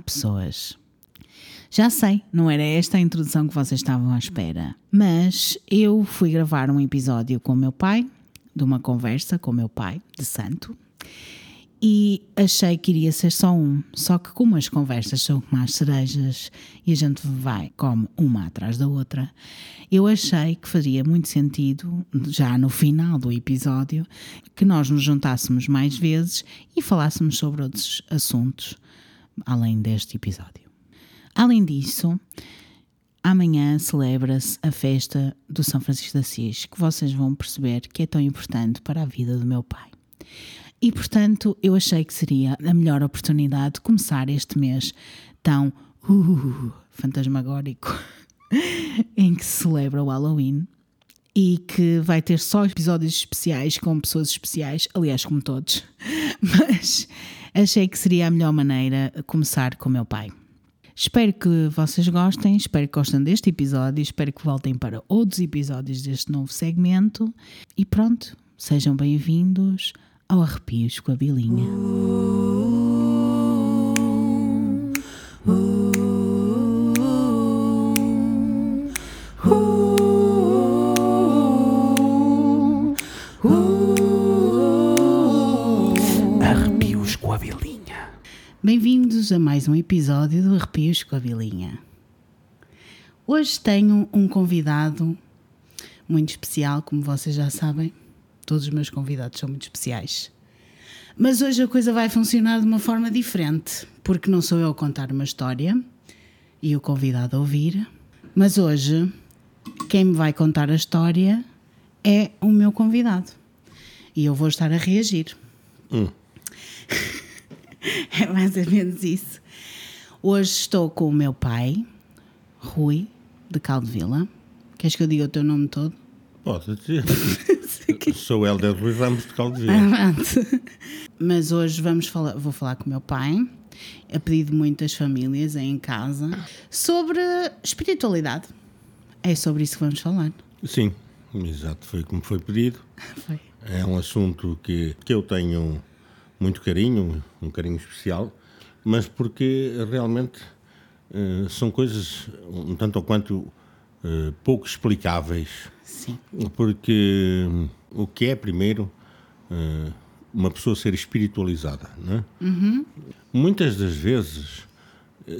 pessoas. Já sei, não era esta a introdução que vocês estavam à espera, mas eu fui gravar um episódio com o meu pai, de uma conversa com o meu pai, de santo, e achei que iria ser só um. Só que, como as conversas são como as cerejas e a gente vai, come uma atrás da outra, eu achei que faria muito sentido, já no final do episódio, que nós nos juntássemos mais vezes e falássemos sobre outros assuntos, além deste episódio. Além disso, amanhã celebra-se a festa do São Francisco de Assis, que vocês vão perceber que é tão importante para a vida do meu pai. E portanto, eu achei que seria a melhor oportunidade de começar este mês tão uh, fantasmagórico em que se celebra o Halloween e que vai ter só episódios especiais com pessoas especiais, aliás, como todos, mas achei que seria a melhor maneira começar com o meu pai. Espero que vocês gostem, espero que gostem deste episódio, espero que voltem para outros episódios deste novo segmento e pronto, sejam bem-vindos ao Arrepios com a Bilinha. Bem-vindos a mais um episódio do Arrepios com a Bilinha. Hoje tenho um convidado muito especial, como vocês já sabem. Todos os meus convidados são muito especiais. Mas hoje a coisa vai funcionar de uma forma diferente, porque não sou eu a contar uma história e o convidado a ouvir, mas hoje quem me vai contar a história é o meu convidado. E eu vou estar a reagir. é mais ou menos isso. Hoje estou com o meu pai, Rui, de Caldevila. Queres que eu diga o teu nome todo? Pode dizer. Sou Helder Rui Ramos de Caldevila. Pronto. Mas hoje vamos falar, vou falar com o meu pai, a pedido de muitas famílias em casa, sobre espiritualidade. É sobre isso que vamos falar. Sim, exato, foi como foi pedido. Foi. É um assunto que, que eu tenho muito carinho, um carinho especial, mas porque realmente eh, são coisas um tanto ou quanto eh, pouco explicáveis. Sim. Porque hum, o que é, primeiro, eh, uma pessoa ser espiritualizada, não é? Muitas das vezes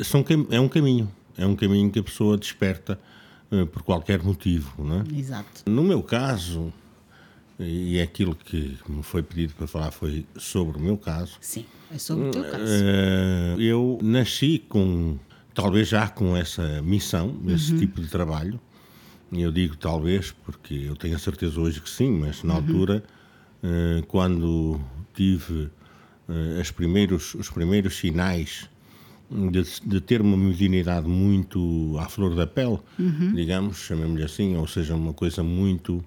são, é um caminho, é um caminho que a pessoa desperta por qualquer motivo, não é? Exato. No meu caso, e aquilo que me foi pedido para falar foi sobre o meu caso, Sim. É sobre o teu caso. eh, eu nasci com, talvez já com essa missão, esse tipo de trabalho. Eu digo talvez porque eu tenho a certeza hoje que sim, mas na altura, eh, quando tive as primeiros, os primeiros sinais de, de ter uma mediunidade muito à flor da pele, digamos, chamemos-lhe assim, ou seja, uma coisa muito,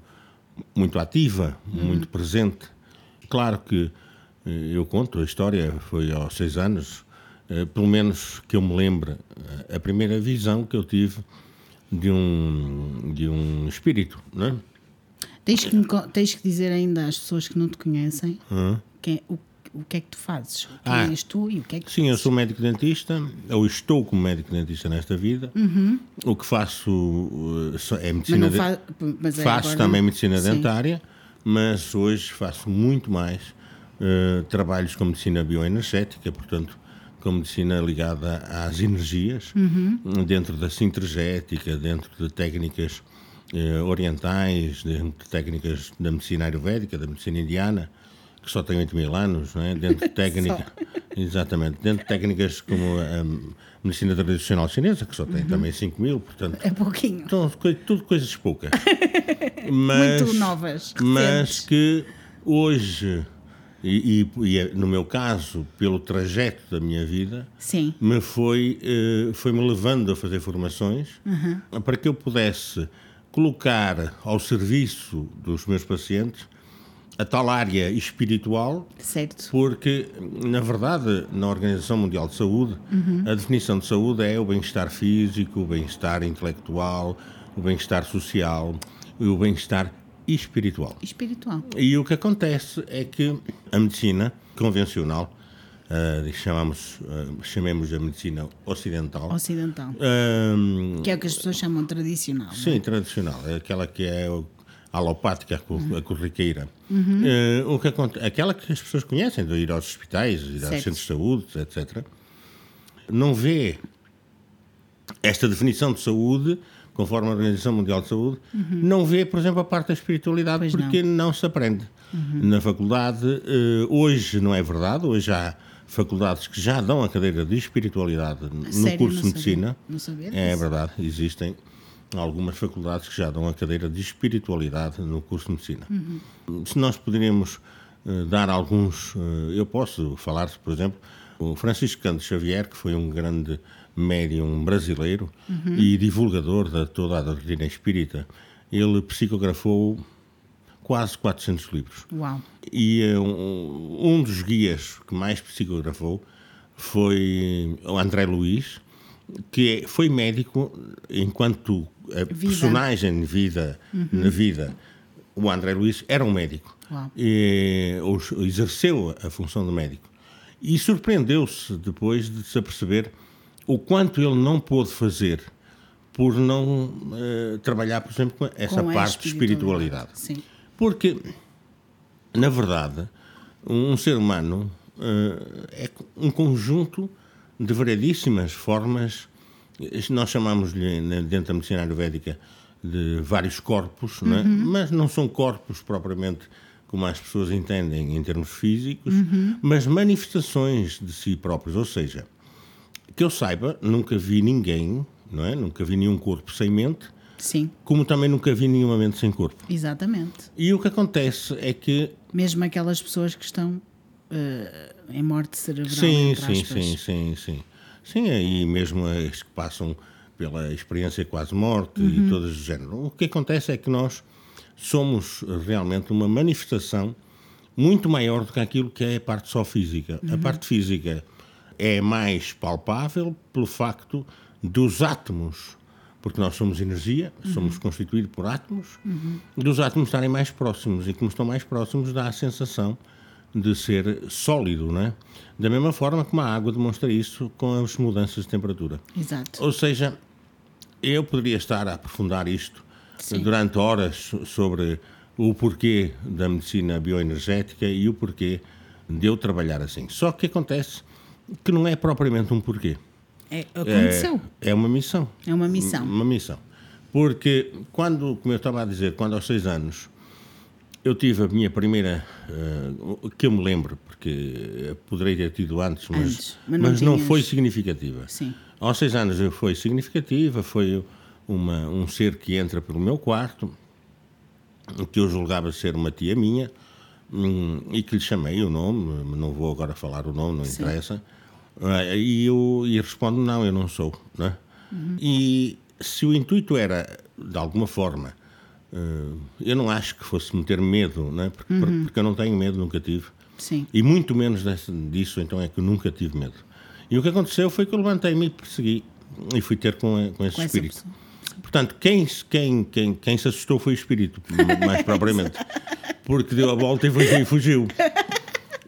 muito ativa, muito presente. Claro que eh, eu conto, a história foi aos seis anos, eh, pelo menos que eu me lembre, eh, a primeira visão que eu tive de um, de um espírito, não é? Tens, que tens que dizer ainda às pessoas que não te conhecem Hã? quem, o, o que é que tu fazes. Quem Ah. és tu e o que é que Sim, eu sou médico dentista, ou estou como médico dentista nesta vida. O que faço eh, é Mas medicina de- fa... mas é Faço agora- também medicina Sim. dentária, mas hoje faço muito mais eh, trabalhos com medicina bioenergética, portanto, com medicina ligada às energias, Uhum. dentro da sintergética, dentro de técnicas eh, orientais, dentro de técnicas da medicina ayurvédica, da medicina indiana, que só tem 8 mil anos, não é? dentro de técnica, exatamente, dentro de técnicas como a medicina tradicional chinesa, que só Uhum. tem também 5 mil, portanto, É pouquinho. então, tudo coisas poucas. Mas, Muito novas. Mas que hoje, e, e- e é, no meu caso, pelo trajeto da minha vida, Sim. me foi, eh, foi-me levando a fazer formações para que eu pudesse colocar ao serviço dos meus pacientes a tal área espiritual Certo. porque, na verdade, na Organização Mundial de Saúde, a definição de saúde é o bem-estar físico, o bem-estar intelectual, o bem-estar social e o bem-estar espiritual. Espiritual. E o que acontece é que a medicina convencional, uh, chamamos, uh, chamemos a medicina ocidental. Ocidental. Um, que é o que as pessoas chamam tradicional. Sim, é? tradicional. É aquela que é alopática, a corriqueira. Uh, o que acontece, aquela que as pessoas conhecem, de ir aos hospitais, ir Certo. aos centros de saúde, etc. Não vê esta definição de saúde, conforme a Organização Mundial de Saúde, não vê, por exemplo, a parte da espiritualidade, Pois porque não. se aprende. Na faculdade, eh, hoje não é verdade, hoje há faculdades que já dão a cadeira de espiritualidade no Sério? curso Não de sabia. medicina. Não sabia É disso. verdade, existem algumas faculdades que já dão a cadeira de espiritualidade no curso de medicina. Se nós poderíamos eh, dar alguns, eh, eu posso falar, por exemplo, o Francisco Canto Xavier, que foi um grande médium brasileiro e divulgador de toda a doutrina espírita, ele psicografou quase 400 livros. Uau. E eh, um, um dos guias que mais psicografou foi o André Luiz, que é- foi médico enquanto a personagem de vida, na vida. O André Luiz era um médico. Uau. E, os- exerceu a função de médico. E surpreendeu-se depois de se aperceber o quanto ele não pôde fazer por não eh, trabalhar, por exemplo, com essa Com parte de espiritualidade. Sim. Porque, na verdade, um ser humano eh, é um conjunto de variedíssimas formas, nós chamamos-lhe, na- dentro da medicina ayurvédica, de vários corpos, não é? mas não são corpos propriamente como as pessoas entendem em termos físicos, mas manifestações de si próprios. Ou seja, que eu saiba, nunca vi ninguém, não é? Nunca vi nenhum corpo sem mente, Sim, como também nunca vi nenhuma mente sem corpo. exatamente. E o que acontece é que. Mesmo aquelas pessoas que estão eh, em morte cerebral. Sim, sim, sim, sim, sim. Sim, aí mesmo as que passam pela experiência quase morte e todas do género. O que acontece é que nós somos realmente uma manifestação muito maior do que aquilo que é a parte só física. A parte física é mais palpável pelo facto dos átomos, porque nós somos energia, somos constituídos por átomos, dos átomos estarem mais próximos e como estão mais próximos dá a sensação de ser sólido, não é? Da mesma forma como a água demonstra isso com as mudanças de temperatura. Exato. Ou seja, eu poderia estar a aprofundar isto Sim. durante horas so- sobre o porquê da medicina bioenergética e o porquê de eu trabalhar assim. Só que acontece que não é propriamente um porquê. É, aconteceu. É, é uma missão. É uma missão. Uma missão. Porque quando, como eu estava a dizer, quando aos seis anos eu tive a minha primeira, eh, que eu me lembro, porque poderei ter tido antes, mas, Antes, mas mas, não não, tinhas- foi significativa. Sim. Aos seis anos eu foi significativa, foi uma, um ser que entra pelo meu quarto, que eu julgava ser uma tia minha, hum, e que lhe chamei o nome, não vou agora falar o nome, não Sim. interessa, Ah, e eu e respondo, não, eu não sou. Né? E se o intuito era, de alguma forma, eu não acho que fosse meter medo, né? porque, porque eu não tenho medo, nunca tive. Sim. E muito menos desse- disso, então é que eu nunca tive medo. E o que aconteceu foi que eu levantei-me e persegui e fui ter com, com esse Com espírito. Portanto, quem, se- quem, quem, quem se assustou foi o espírito, mais propriamente. Porque deu a volta e fugiu. E fugiu.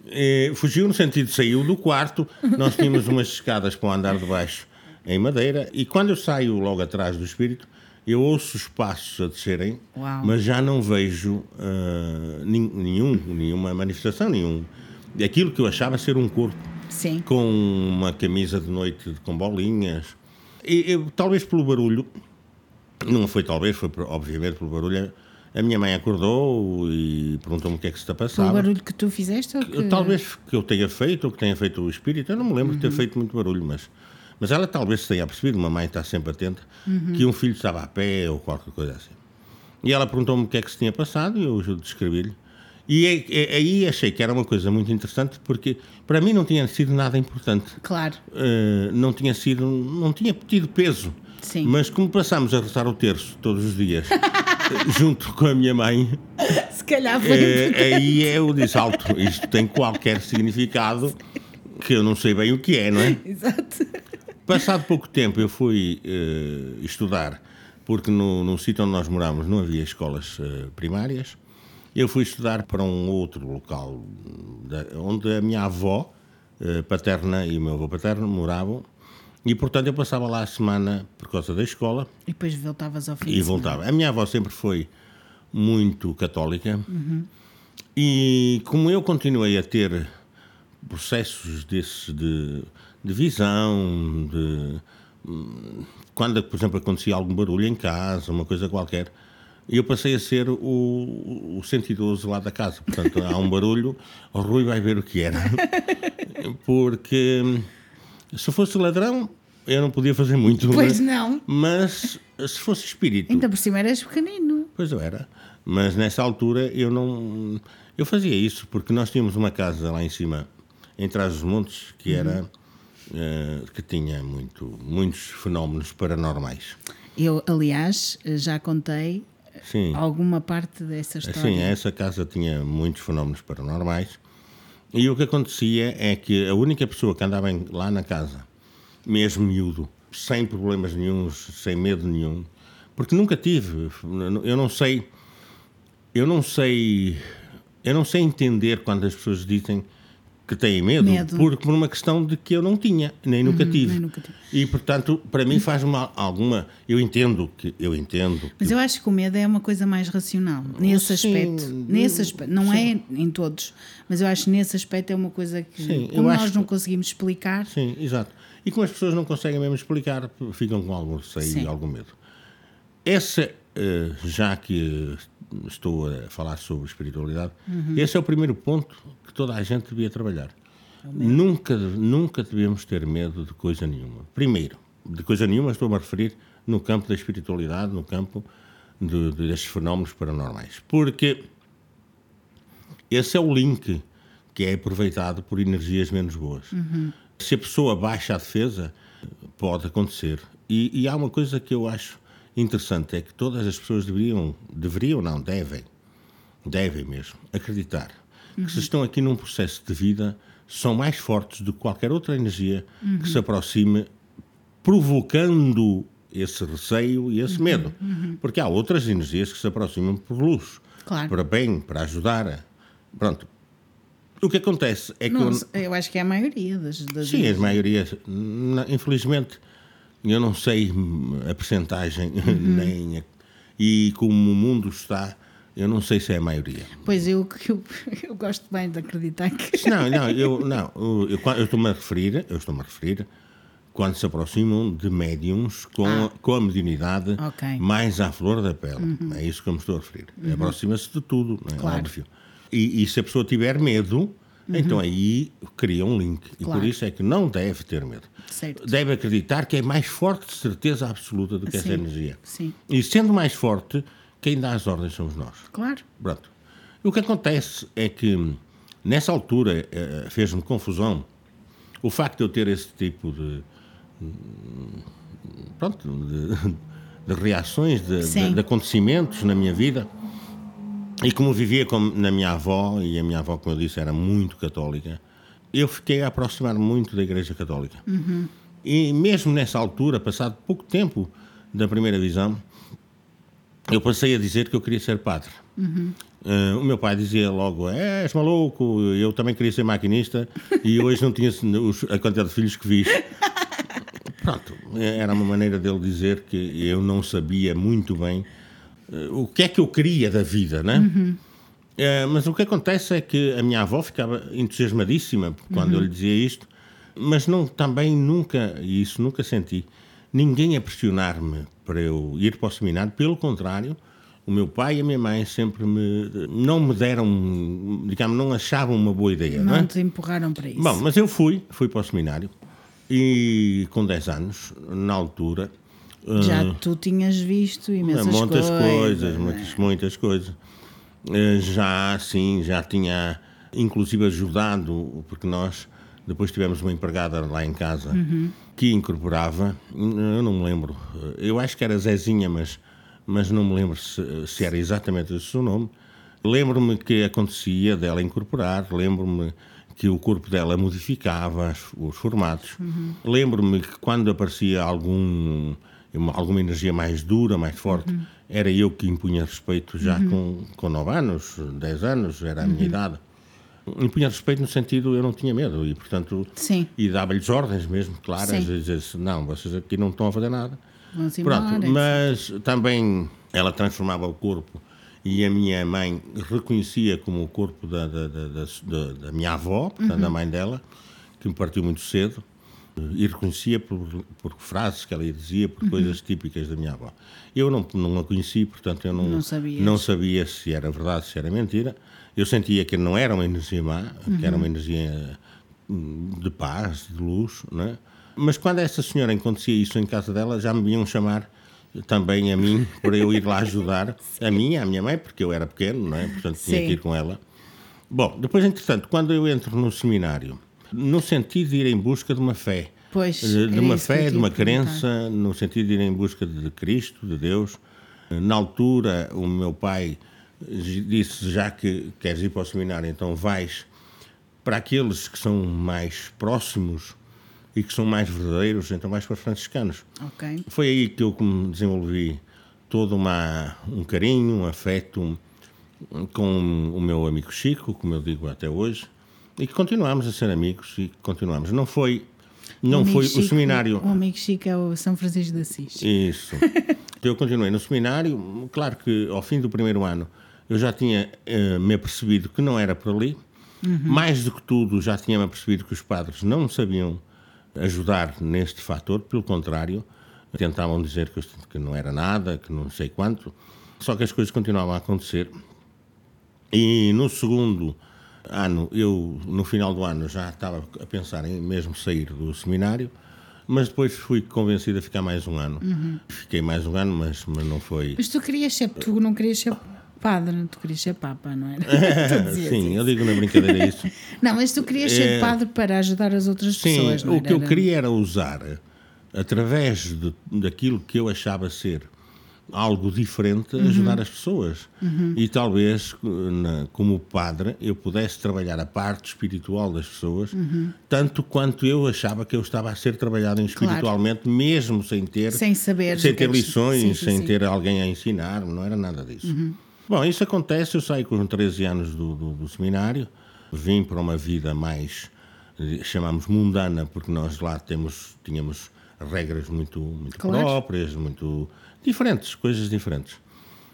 Eh, fugiu no sentido de saiu do quarto. Nós tínhamos umas escadas para o andar de baixo em madeira. E quando eu saio logo atrás do espírito, eu ouço os passos a descerem, Uau. mas já não vejo nin- nenhum, nenhuma manifestação, nenhum. Aquilo que eu achava ser um corpo Sim. com uma camisa de noite com bolinhas. E, eu, talvez pelo barulho, não foi talvez, foi obviamente pelo barulho. A minha mãe acordou e perguntou-me o que é que se está passar. o barulho que tu fizeste que... Talvez que eu tenha feito ou que tenha feito o espírito, eu não me lembro de ter feito muito barulho, mas, mas ela talvez se tenha percebido, uma mãe está sempre atenta, que um filho estava a pé ou qualquer coisa assim. E ela perguntou-me o que é que se tinha passado e eu descrevi-lhe. E é- é- aí achei que era uma coisa muito interessante porque para mim não tinha sido nada importante. Claro. Eh, não tinha sido, não tinha tido peso. Sim. Mas como passámos a rezar o terço todos os dias, junto com a minha mãe, Se calhar foi... é, aí eu disse alto, isto tem qualquer significado que eu não sei bem o que é, não é? Exato. Passado pouco tempo eu fui eh, estudar, porque no, no sítio onde nós morávamos não havia escolas eh, primárias. Eu fui estudar para um outro local, da- onde a minha avó eh, paterna e o meu avô paterno moravam. E, portanto, eu passava lá a semana por causa da escola. E depois voltavas ao fim E voltava. A minha avó sempre foi muito católica. E como eu continuei a ter processos desses de, de visão, de quando, por exemplo, acontecia algum barulho em casa, uma coisa qualquer, eu passei a ser o, o sentidoso lá da casa. Portanto, há um barulho, o Rui vai ver o que era. Porque se fosse ladrão, eu não podia fazer muito. Pois mas- não. Mas se fosse espírito, Ainda por cima eras pequenino. Pois eu era. Mas nessa altura eu não. Eu fazia isso porque nós tínhamos uma casa lá em cima, em trás dos montes, que era. eh, que tinha muito, muitos fenómenos paranormais. Eu, aliás, já contei Sim. alguma parte dessa história. Assim, essa casa tinha muitos fenómenos paranormais. E o que acontecia é que a única pessoa que andava lá na casa, mesmo miúdo, sem problemas nenhums, sem medo nenhum, porque nunca tive, eu não sei, eu não sei, eu não sei entender quando as pessoas dizem que têm medo, Medo. Por, por uma questão de que eu não tinha, nem nunca tive. nem nunca tive. E portanto, para mim faz uma, alguma, eu entendo que eu entendo que Mas eu acho que o medo é uma coisa mais racional, nesse Sim, aspecto. Nesse aspecto. Não é em todos, mas eu acho que nesse aspecto é uma coisa que, Sim, eu nós não que- conseguimos explicar, Sim, exato. E como as pessoas não conseguem mesmo explicar, ficam com algum receio Sim. e algum medo. Essa, já que estou a falar sobre espiritualidade, Uhum. esse é o primeiro ponto que toda a gente devia trabalhar. Nunca, nunca devemos ter medo de coisa nenhuma. Primeiro, de coisa nenhuma estou-me a referir no campo da espiritualidade, no campo de, de- destes fenómenos paranormais. Porque esse é o link que é aproveitado por energias menos boas. Se a pessoa baixa a defesa, pode acontecer. E, e há uma coisa que eu acho interessante, é que todas as pessoas deveriam, deveriam não, devem, devem mesmo, acreditar que se estão aqui num processo de vida, são mais fortes do que qualquer outra energia que se aproxime, provocando esse receio e esse medo. Porque há outras energias que se aproximam por luz, Claro. para bem, para ajudar. Pronto. O que acontece é que não, eu, eu acho que é a maioria das. das Sim, as maiorias. na- Infelizmente, eu não sei a percentagem, nem a- e como o mundo está, eu não sei se é a maioria. Pois eu, eu, eu gosto bem de acreditar que. Não, não, eu não. Eu, eu, estou-me a referir, eu estou-me a referir quando se aproximam de médiums com, a, com a mediunidade Ok. mais à flor da pele. É isso que eu me estou a referir. Aproxima-se de tudo, não é óbvio. E, e se a pessoa tiver medo, então aí cria um link. E Claro. por isso é que não deve ter medo. Certo. Deve acreditar que é mais forte, de certeza absoluta, do que essa Sim, energia. sim. E sendo mais forte, quem dá as ordens somos nós. Claro. Pronto. O que acontece é que, nessa altura, eh, fez-me confusão o facto de eu ter esse tipo de. Pronto, de, de reações, de, de- de acontecimentos na minha vida. E como vivia na minha avó, e a minha avó, como eu disse, era muito católica, eu fiquei a aproximar muito da Igreja Católica. E mesmo nessa altura, passado pouco tempo da primeira visão, eu passei a dizer que eu queria ser padre. Eh, o meu pai dizia logo: "É, És maluco, eu também queria ser maquinista e hoje não tinha a quantidade de filhos que fiz. Pronto, era uma maneira dele dizer que eu não sabia muito bem o que é que eu queria da vida, né? Eh, mas o que acontece é que a minha avó ficava entusiasmadíssima quando eu lhe dizia isto, mas não, também nunca, e isso nunca senti, ninguém a pressionar-me para eu ir para o seminário, pelo contrário, o meu pai e a minha mãe sempre me, não me deram, digamos, não achavam uma boa ideia, não, Não é? te empurraram para isso. Bom, mas eu fui, fui para o seminário e com 10 anos, na altura, Já tu tinhas visto imensas muitas coisas. coisas, né? muitas, muitas coisas. Eh, Já, sim, já tinha inclusive ajudado, porque nós depois tivemos uma empregada lá em casa que incorporava, eu não me lembro, eu acho que era Zezinha, mas, mas não me lembro se, se era exatamente esse o seu nome. Lembro-me que acontecia dela incorporar, lembro-me que o corpo dela modificava as- os formatos. Lembro-me que quando aparecia algum uma- alguma energia mais dura, mais forte, era eu que impunha respeito já com, com 9 anos, 10 anos, era a minha idade. impunha respeito no sentido eu não tinha medo e portanto Sim. e dava-lhes ordens mesmo claras e dizia-se não vocês aqui não estão a fazer nada. Vamos embora. Pronto, mas também ela transformava o corpo e a minha mãe reconhecia como o corpo da, da, da, da- da- minha avó, portanto, da mãe dela, que me partiu muito cedo, e reconhecia por, por frases que ela dizia, por coisas típicas da minha avó. Eu não, não a conheci, portanto, eu não, Não sabias. não sabia se era verdade, se era mentira. Eu sentia que não era uma energia má, que era uma energia hum, de paz, de luz, não é? Mas quando essa senhora acontecia isso em casa dela, já me vinham chamar também a mim para eu ir lá ajudar, a mim e à minha mãe, porque eu era pequeno, não é? Portanto, tinha Sim. que ir com ela. Bom, depois, entretanto, quando eu entro no seminário, no sentido de ir em busca de uma fé, Pois, de, de uma fé, de uma perguntar. crença, no sentido de ir em busca de Cristo, de Deus. Na altura, o meu pai disse: já que queres ir para o seminário, então vais para aqueles que são mais próximos e que são mais verdadeiros, então vais para os franciscanos. Ok. Foi aí que eu desenvolvi todo uma, um carinho, um afeto com o meu amigo Chico, como eu digo até hoje, e que continuamos a ser amigos e continuamos. Não foi, não amigo foi Chico- o seminário. O amigo Chico é o São Francisco de Assis. Isso. eu continuei no seminário. Claro que ao fim do primeiro ano eu já tinha eh, me apercebido que não era por ali. Mais do que tudo, já tinha me apercebido que os padres não sabiam ajudar neste fator, pelo contrário, tentavam dizer que, eu, que não era nada, que não sei quanto. Só que as coisas continuavam a acontecer. E no segundo ano, eu, no final do ano, já estava a pensar em mesmo sair do seminário, mas depois fui convencido a ficar mais um ano. Fiquei mais um ano, mas, mas não foi. Mas tu querias ser, tu não querias ser padre, tu querias ser papa, não era? Dizias Sim, isso. eu digo na brincadeira isso. Não, mas tu querias ser É. padre para ajudar as outras Sim, pessoas, não o era? que eu queria era usar, através de, daquilo que eu achava ser algo diferente, Uhum. ajudar as pessoas. E talvez, na- como padre, eu pudesse trabalhar a parte espiritual das pessoas, Uhum. tanto quanto eu achava que eu estava a ser trabalhado espiritualmente, mesmo sem ter, Sem saber sem ter é lições, sim, sim, sem sim. ter alguém a ensinar, não era nada disso. Bom, isso acontece, eu saio com 13 anos do, do, do seminário, vim para uma vida mais, chamamos mundana, porque nós lá temos, tínhamos regras muito, muito Claro. próprias, muito diferentes, coisas diferentes.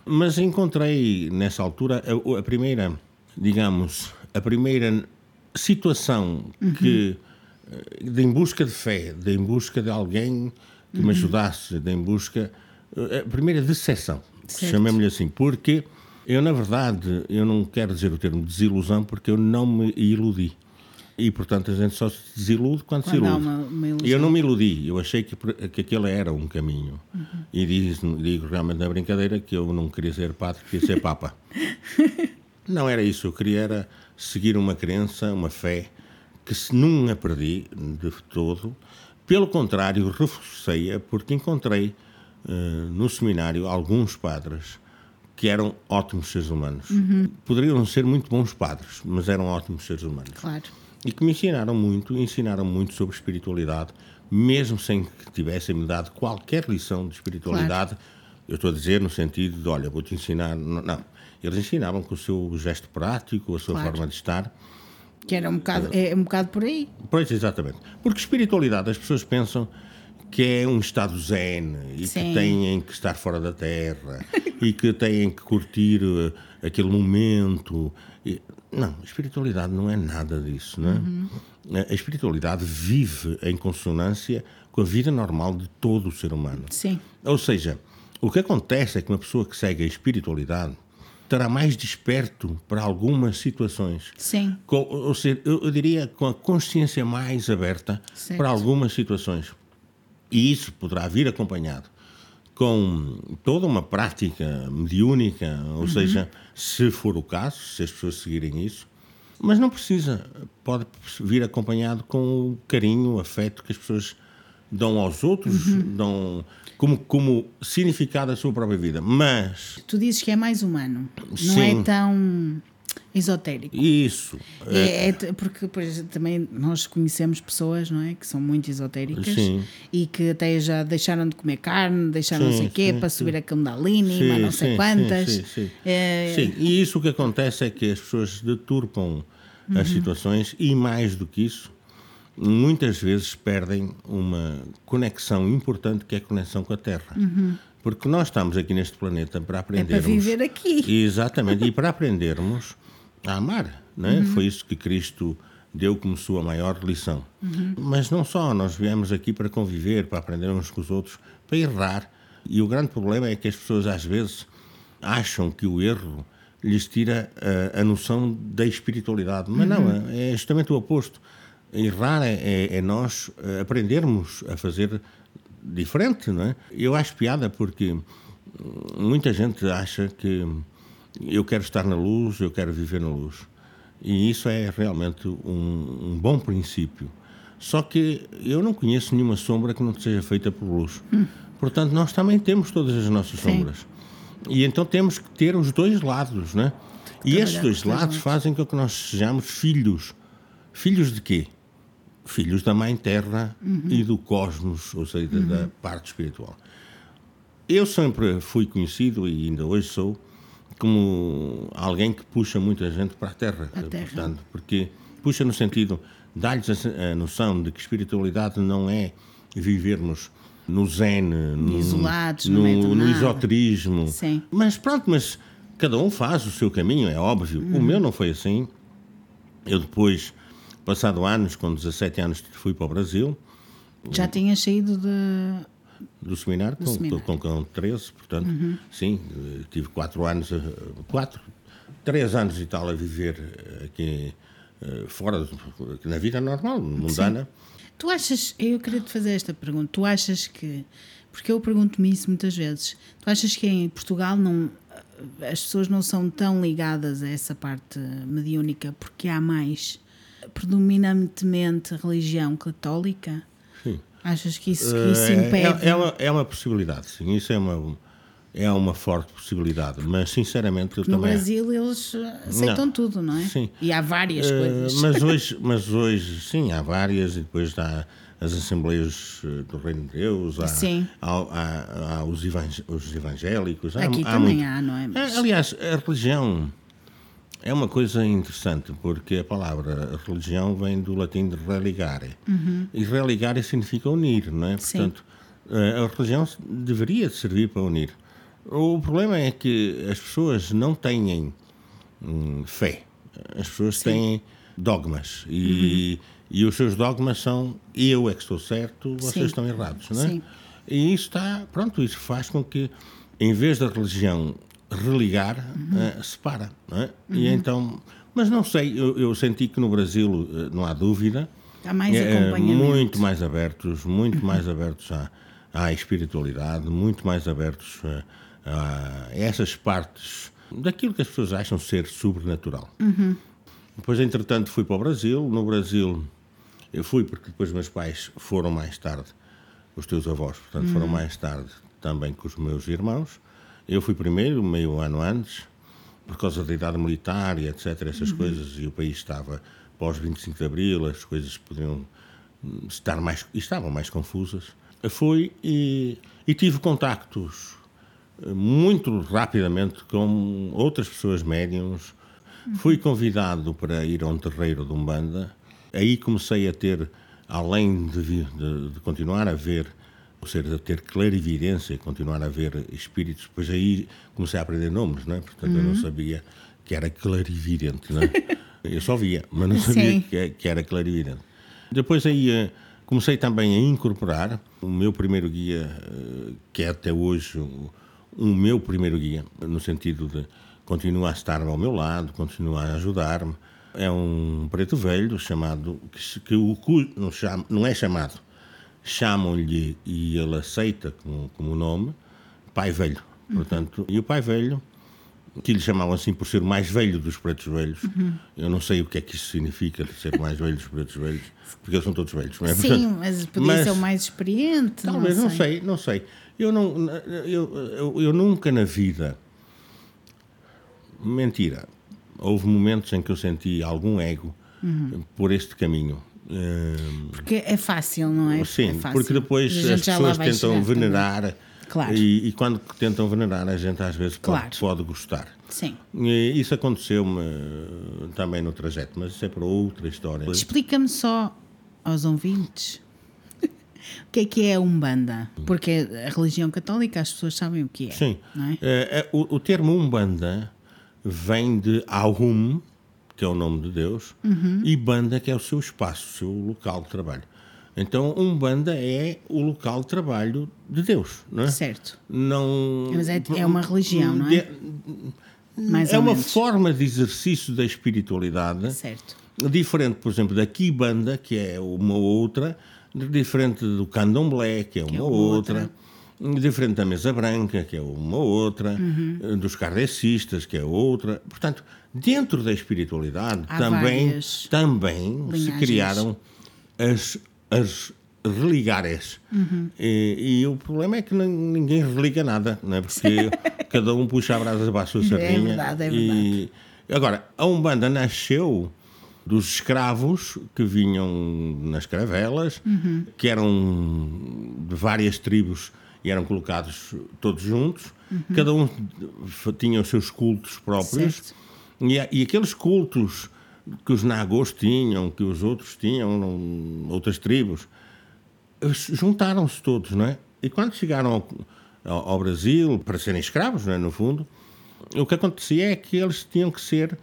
Mas encontrei nessa altura a, a primeira, digamos, a primeira situação que eh, de em busca de fé, de em busca de alguém que me ajudasse, de em busca eh, a primeira decepção, chamemos-lhe assim, porque eu na verdade eu não quero dizer o termo desilusão porque eu não me iludi. E portanto a gente só se desilude quando, se Quando há ilude. uma- uma. E eu não me iludi, eu achei que, que aquele era um caminho. E diz, digo realmente na brincadeira que eu não queria ser padre, queria ser papa. não era isso, eu queria era seguir uma crença, uma fé, que se não a perdi de todo. Pelo contrário, reforcei-a porque encontrei eh, no seminário alguns padres que eram ótimos seres humanos. Poderiam não ser muito bons padres, mas eram ótimos seres humanos Claro. E que me ensinaram muito, ensinaram muito sobre espiritualidade, mesmo sem que tivessem-me dado qualquer lição de espiritualidade. Eu estou a dizer no sentido de, olha, vou-te ensinar. Não, não. Eles ensinavam com o seu gesto prático, a sua Claro. forma de estar. Que era um bocado, é um bocado por aí. Pois, exatamente. Porque espiritualidade, as pessoas pensam que é um estado zen e Sim. que têm que estar fora da terra e que têm que curtir eh, aquele momento. Não, a espiritualidade não é nada disso, não é? A- A espiritualidade vive em consonância com a vida normal de todo o ser humano. Sim. Ou seja, o que acontece é que uma pessoa que segue a espiritualidade estará mais desperto para algumas situações. Sim. Com, ou seja, eu, eu diria com a consciência mais aberta Certo. para algumas situações. E isso poderá vir acompanhado com toda uma prática mediúnica, ou seja, se for o caso, se as pessoas seguirem isso, mas não precisa, pode vir acompanhado com o carinho, o afeto que as pessoas dão aos outros, dão como, como significado à sua própria vida. Mas Tu dizes que é mais humano. Não Sim. é tão esotérico. isso, É, é t- porque pois, também nós conhecemos pessoas não é, que são muito esotéricas Sim. e que até já deixaram de comer carne, deixaram não Sim, sei o quê sim, para subir a Kundalini, mas não sei quantas. Sim. É, Sim, e isso o que acontece é que as pessoas deturpam as situações e, mais do que isso, muitas vezes perdem uma conexão importante que é a conexão com a Terra. Porque nós estamos aqui neste planeta para É aprendermos. para viver aqui. Exatamente, e para aprendermos a amar. Não é? Foi isso que Cristo deu como sua maior lição. Mas não só, nós viemos aqui para conviver, para aprender uns com os outros, para errar. E o grande problema é que as pessoas às vezes acham que o erro lhes tira a, a noção da espiritualidade. Mas não, é justamente o oposto. Errar é, é- é nós aprendermos a fazer diferente, não é? Eu acho piada porque muita gente acha que eu quero estar na luz, eu quero viver na luz. E isso é realmente um, um bom princípio. Só que eu não conheço nenhuma sombra que não seja feita por luz. Portanto, nós também temos todas as nossas Sim. sombras. E então temos que ter os dois lados, né? E esses dois lados lados. fazem com que nós sejamos filhos. Filhos de quê? Filhos da Mãe Terra e do cosmos, ou seja, da parte espiritual. Eu sempre fui conhecido, e ainda hoje sou, como alguém que puxa muita gente para a Terra. a Terra. Portanto, porque puxa no sentido, dá-lhes a, noção de que espiritualidade não é vivermos no zen, no, Isolados, no no, no esoterismo. Sim. Mas pronto, mas cada um faz o seu caminho, é óbvio. Uhum. O meu não foi assim. Eu depois, passado anos, com 17 anos, fui para o Brasil, Já tinhas saído de. Do seminário, com, seminário. Com, com 13, portanto, Uhum. sim, tive quatro anos, eh, quatro, três anos e tal a viver eh, aqui eh, fora, do- na vida normal, mundana. Tu achas, eu queria te fazer esta pergunta, tu achas que, porque eu pergunto-me isso muitas vezes, tu achas que em Portugal não, as pessoas não são tão ligadas a essa parte mediúnica porque há mais predominantemente religião católica? Achas que isso, que isso Eh, impede? É, é uma, é uma possibilidade, sim, isso é uma, é uma forte possibilidade, mas sinceramente eu no também. Brasil eles aceitam Não. tudo, não é? Sim. E há várias Eh, coisas. mas, hoje, mas hoje, sim, há várias, e depois há as Assembleias eh, do Reino de Deus, há, Sim. há, há- há os, evang- os evangélicos. Aqui também muito. há, não é? Mas- É, Aliás, a religião é uma coisa interessante, porque a palavra religião vem do latim de religare. E religare significa unir, não é? Uhum. Sim. Portanto, eh, a religião deveria servir para unir. O problema é que as pessoas não têm hum, fé. As pessoas têm dogmas. E, Uhum. e os seus dogmas são eu é que estou certo, vocês Sim. estão errados, não é? Sim. E isso está, pronto, isso faz com que, em vez da religião religar, Uhum. eh, separa, não é? E então, mas não sei, eu, eu senti que no Brasil, eh, não há dúvida, Há mais é, muito mais abertos, muito mais abertos à, à espiritualidade, muito mais abertos a, a essas partes daquilo que as pessoas acham ser sobrenatural. Depois, entretanto, fui para o Brasil. No Brasil, eu fui porque depois meus pais foram mais tarde, os teus avós, portanto, foram mais tarde também com os meus irmãos. Eu fui primeiro, meio ano antes, por causa da idade militar e etc., essas coisas, e o país estava pós 25 de Abril, as coisas podiam estar mais, estavam mais confusas. Fui e, e tive contactos eh, muito rapidamente com outras pessoas médiums. Fui convidado para ir a um terreiro de Umbanda. Aí comecei a ter, além de, de- de continuar a ver, ou seja, ter clarividência, continuar a ver espíritos, depois aí comecei a aprender nomes, não é? Portanto, eu não sabia que era clarividente, não é? Eu só via, mas não sabia que, que era clarividente. Depois aí eh, comecei também a incorporar o meu primeiro guia, eh, que é até hoje o, o meu primeiro guia, no sentido de continua a estar ao meu lado, continua a ajudar-me. É um preto velho chamado, que, que o não, chama, não é chamado, chamam-lhe e ele aceita como, como nome, pai velho. Portanto, e o pai velho que lhe chamavam assim por ser o mais velho dos pretos velhos. Eu não sei o que é que isso significa, de ser o mais velho dos pretos velhos, porque eles são todos velhos, não é? Sim, Portanto, mas podia mas- ser o mais experiente. Talvez, não sei, não sei. Eu, não, eu, eu, eu nunca na vida. Mentira. Houve momentos em que eu senti algum ego por este caminho. Porque é fácil, não é? Sim, é fácil. porque depois as pessoas tentam também. venerar Claro. e, e quando tentam venerar a gente às vezes pode, Claro. pode gostar. Sim. E isso aconteceu-me eh, também no trajeto, mas isso é para outra história. Explica-me só aos ouvintes o que é que é a Umbanda. Porque a religião católica as pessoas sabem o que é. Sim. É? Eh, o, o termo Umbanda vem de Ahum, que é o nome de Deus, Uhum. e Banda, que é o seu espaço, o seu local de trabalho. Então, Umbanda é o local de trabalho de Deus, não é? Certo. Não, Mas é- é uma religião, não é? Mais É uma menos. forma de exercício da espiritualidade Certo. diferente, por exemplo, da Kibanda, que é uma outra, diferente do Candomblé, que é uma é outra, diferente da Mesa Branca, que é uma outra, Uhum. dos kardecistas, que é outra. Portanto, dentro da espiritualidade Há também, também se linhagens. criaram as, as religares. Uhum. E, e o problema é que nin- ninguém religa nada, não é? porque cada um puxa a brasa para a sua sardinha. verdade, é e- Agora, a Umbanda nasceu dos escravos que vinham nas caravelas, Uhum. que eram de várias tribos e eram colocados todos juntos. Cada um tinha os seus cultos próprios. Certo. E, e aqueles cultos que os nagôs tinham, que os outros tinham, não- outras tribos, juntaram-se todos, não é? E quando chegaram ao, ao- ao Brasil, para serem escravos, não é? no fundo, o que acontecia é que eles tinham que ser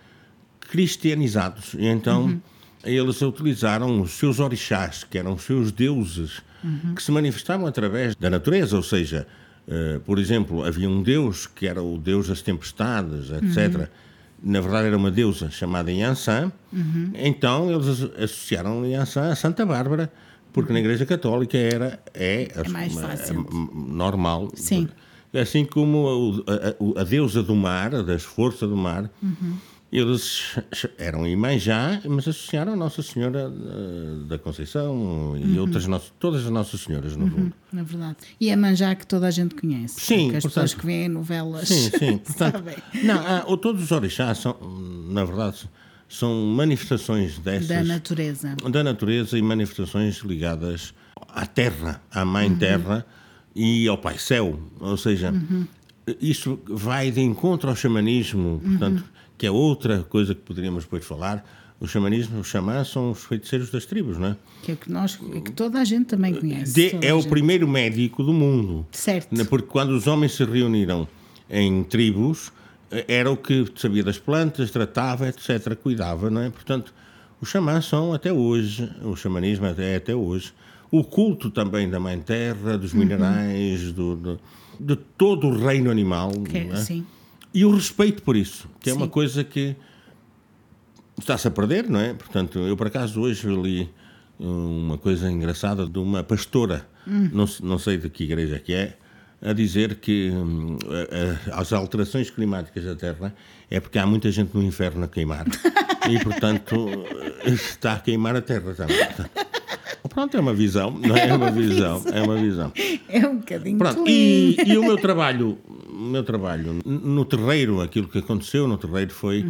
cristianizados. E então eles utilizaram os seus orixás, que eram os seus deuses, que se manifestavam através da natureza, ou seja, eh, por exemplo, havia um deus que era o deus das tempestades, etc. Na verdade era uma deusa chamada Yansan. Então eles as- associaram Yansan a Santa Bárbara, porque na Igreja Católica era é, mais uma- fácil. é normal. Sim. Assim como a, a- a deusa do mar, das forças do mar, eles eram Imanjá, mas associaram a Nossa Senhora eh, da Conceição e outras, nossas- todas as Nossas Senhoras, no fundo. Na verdade. E é manjar que toda a gente conhece. Sim, as portanto- pessoas que veem novelas Sim, sim. Portanto, não, há- ou todos os orixás são, na verdade, são manifestações dessas Da natureza. da natureza e manifestações ligadas à terra, à mãe terra e ao pai céu. Ou seja, isso vai de encontro ao xamanismo, portanto, que é outra coisa que poderíamos depois falar. O xamanismo, os xamãs são os feiticeiros das tribos, não é? Que é que, nós, é que toda a gente também conhece. De- é o gente. primeiro médico do mundo. Certo. Porque quando os homens se reuniram em tribos, eh, era o que sabia das plantas, tratava, etc., cuidava, não é? Portanto, os xamãs são até hoje, o xamanismo é até hoje, o culto também da Mãe Terra, dos Uhum. minerais, do, do- de todo o reino animal, Que- não é? sim. E o respeito por isso, que é uma Sim. coisa que está-se a perder, não é? Portanto, eu por acaso hoje li uma coisa engraçada de uma pastora, não, se- não sei de que igreja é que é, a dizer que hum, a- a- as alterações climáticas da Terra é porque há muita gente no inferno a queimar. e, portanto, está a queimar a Terra também. Pronto, é uma visão, não é? É uma visão, é uma visão. É um bocadinho Pronto, e, e o meu trabalho, meu trabalho no terreiro, aquilo que aconteceu no terreiro foi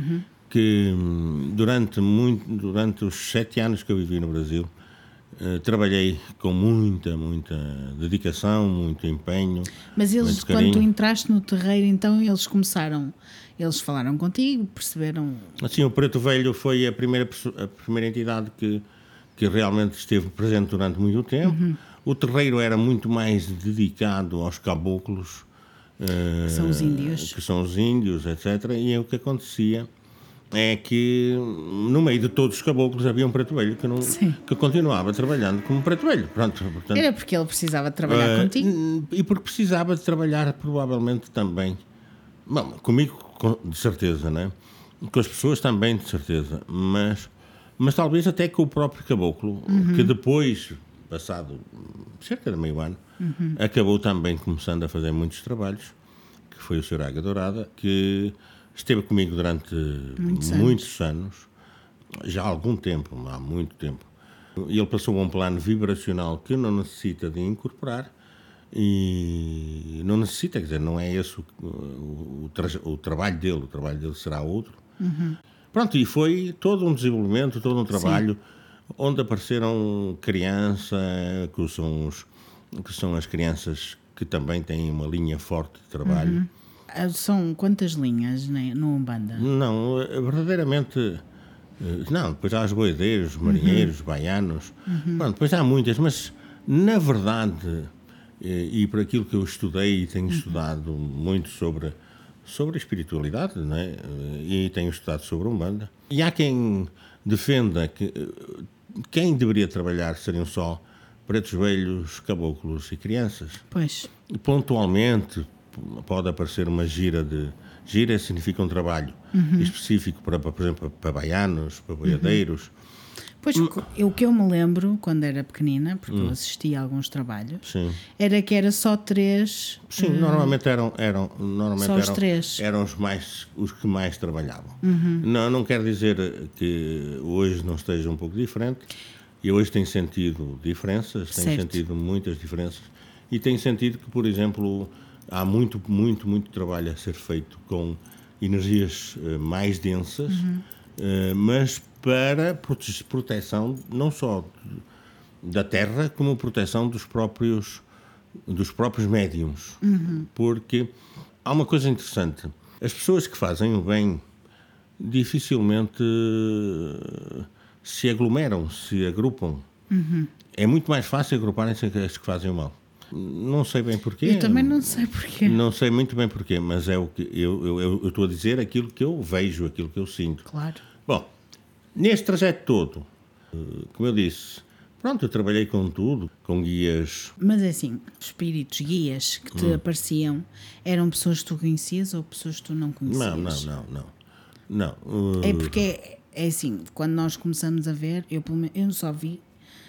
que hum, durante muito, durante os sete anos que eu vivi no Brasil, eh, trabalhei com muita, muita dedicação, muito empenho. Mas eles, quando tu entraste no terreiro, então eles começaram, eles falaram contigo, perceberam. Assim, o Preto Velho foi a primeira, a primeira entidade que, que realmente esteve presente durante muito tempo. O terreiro era muito mais dedicado aos caboclos, Que são os índios. que são os índios, etc. E o que acontecia é que no meio de todos os caboclos havia um preto velho que, não, Sim. que continuava trabalhando como preto velho. Pronto, portanto, Era porque ele precisava de trabalhar eh, contigo. E porque precisava de trabalhar provavelmente também. Bom, comigo, com- de certeza, né? Com as pessoas também, de certeza. Mas, mas talvez até com o próprio caboclo, que depois, passado cerca de meio ano, acabou também começando a fazer muitos trabalhos, que foi o Sr. Águia Dourada, que esteve comigo durante Muitos muitos anos, já há algum tempo, há muito tempo. E ele passou um plano vibracional que não necessita de incorporar e não necessita, quer dizer, não é esse o, o, o tra- o trabalho dele, o trabalho dele será outro. Pronto, e foi todo um desenvolvimento, todo um trabalho onde apareceram crianças, que são, os, que são as crianças que também têm uma linha forte de trabalho. Ah, São quantas linhas né, no Umbanda? Não, eh, verdadeiramente. eh, Não, depois há os boiadeiros, os marinheiros, os baianos. Bom, depois há muitas, mas na verdade, eh, e por aquilo que eu estudei e tenho estudado muito sobre, sobre a espiritualidade, é? Eh, e tenho estudado sobre Umbanda, e há quem defenda que quem deveria trabalhar seriam só pretos velhos, caboclos e crianças. Pois, E pontualmente pode aparecer uma gira de. Gira significa um trabalho específico para, por exemplo, para baianos, para boiadeiros. pois o que eu me lembro quando era pequenina, porque eu assisti a alguns trabalhos, Sim. era que era só três. Sim, normalmente eram, eram, normalmente Só os eram, três. eram os, mais, os que mais trabalhavam. Não, não quer dizer que hoje não esteja um pouco diferente. E hoje tem sentido diferenças, tem Certo. sentido muitas diferenças. E tem sentido que, por exemplo, há muito, muito, muito trabalho a ser feito com energias eh, mais densas, eh, mas para prote- proteção não só da Terra, como proteção dos próprios dos próprios médiums. Porque há uma coisa interessante. As pessoas que fazem o bem dificilmente se aglomeram, se agrupam. É muito mais fácil agruparem-se que as que fazem o mal. Não sei bem porquê. Eu também não sei porquê. Não sei muito bem porquê, mas é o que eu, eu, eu, eu estou a dizer aquilo que eu vejo, aquilo que eu sinto. Claro. Bom, neste trajeto todo, como eu disse, pronto, eu trabalhei com tudo, com guias. Mas é assim, espíritos, guias que te Hum. apareciam, eram pessoas que tu conhecias ou pessoas que tu não conhecias? Não, não, não, não. Não. eh, É porque é, assim, quando nós começamos a ver, eu, eu só vi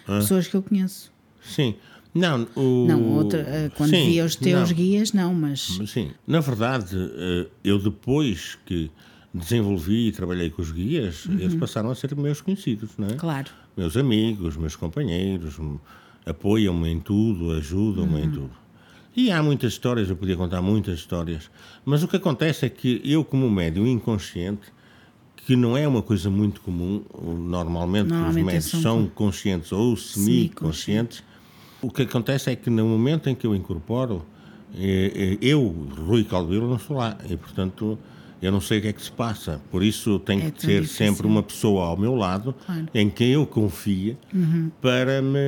pessoas que eu conheço. Sim. Não, o... Não, outra, eh, quando Sim, via os teus não. guias, não, mas Sim, na verdade, eh, eu depois que desenvolvi e trabalhei com os guias, eles passaram a ser meus conhecidos, não é? Uhum. claro. Meus amigos, meus companheiros, apoiam-me em tudo, ajudam-me Uhum. em tudo. E há muitas histórias, eu podia contar muitas histórias, mas o que acontece é que eu, como médium inconsciente, que não é uma coisa muito comum, normalmente, Normalmente os médios são são conscientes ou semi-conscientes, o que acontece é que no momento em que eu incorporo, eh, eh, eu, Rui Caldeiro, não estou lá. E, portanto, eu não sei o que é que se passa. Por isso, tem É que ter difícil. sempre uma pessoa ao meu lado Claro. em quem eu confie para me.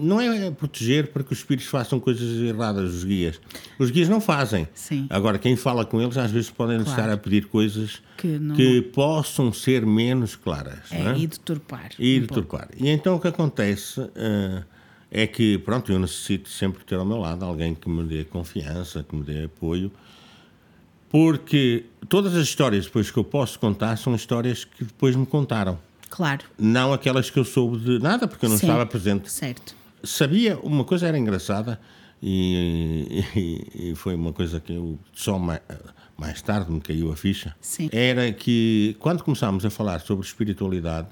Não é proteger para que os espíritos façam coisas erradas, os guias. Os guias não fazem. Sim. Agora, quem fala com eles, às vezes podem Claro. estar a pedir coisas Que não- que possam ser menos claras. É, é? e deturpar. E um deturpar. E então o que acontece eh, é que, pronto, eu necessito sempre ter ao meu lado alguém que me dê confiança, que me dê apoio, porque todas as histórias depois que eu posso contar são histórias que depois me contaram. Claro. Não aquelas que eu soube de nada, porque eu não Sim. estava presente. Certo. Sabia, uma coisa era engraçada, e, e- e foi uma coisa que eu só mais, mais tarde me caiu a ficha. Sim. Era que quando começámos a falar sobre espiritualidade,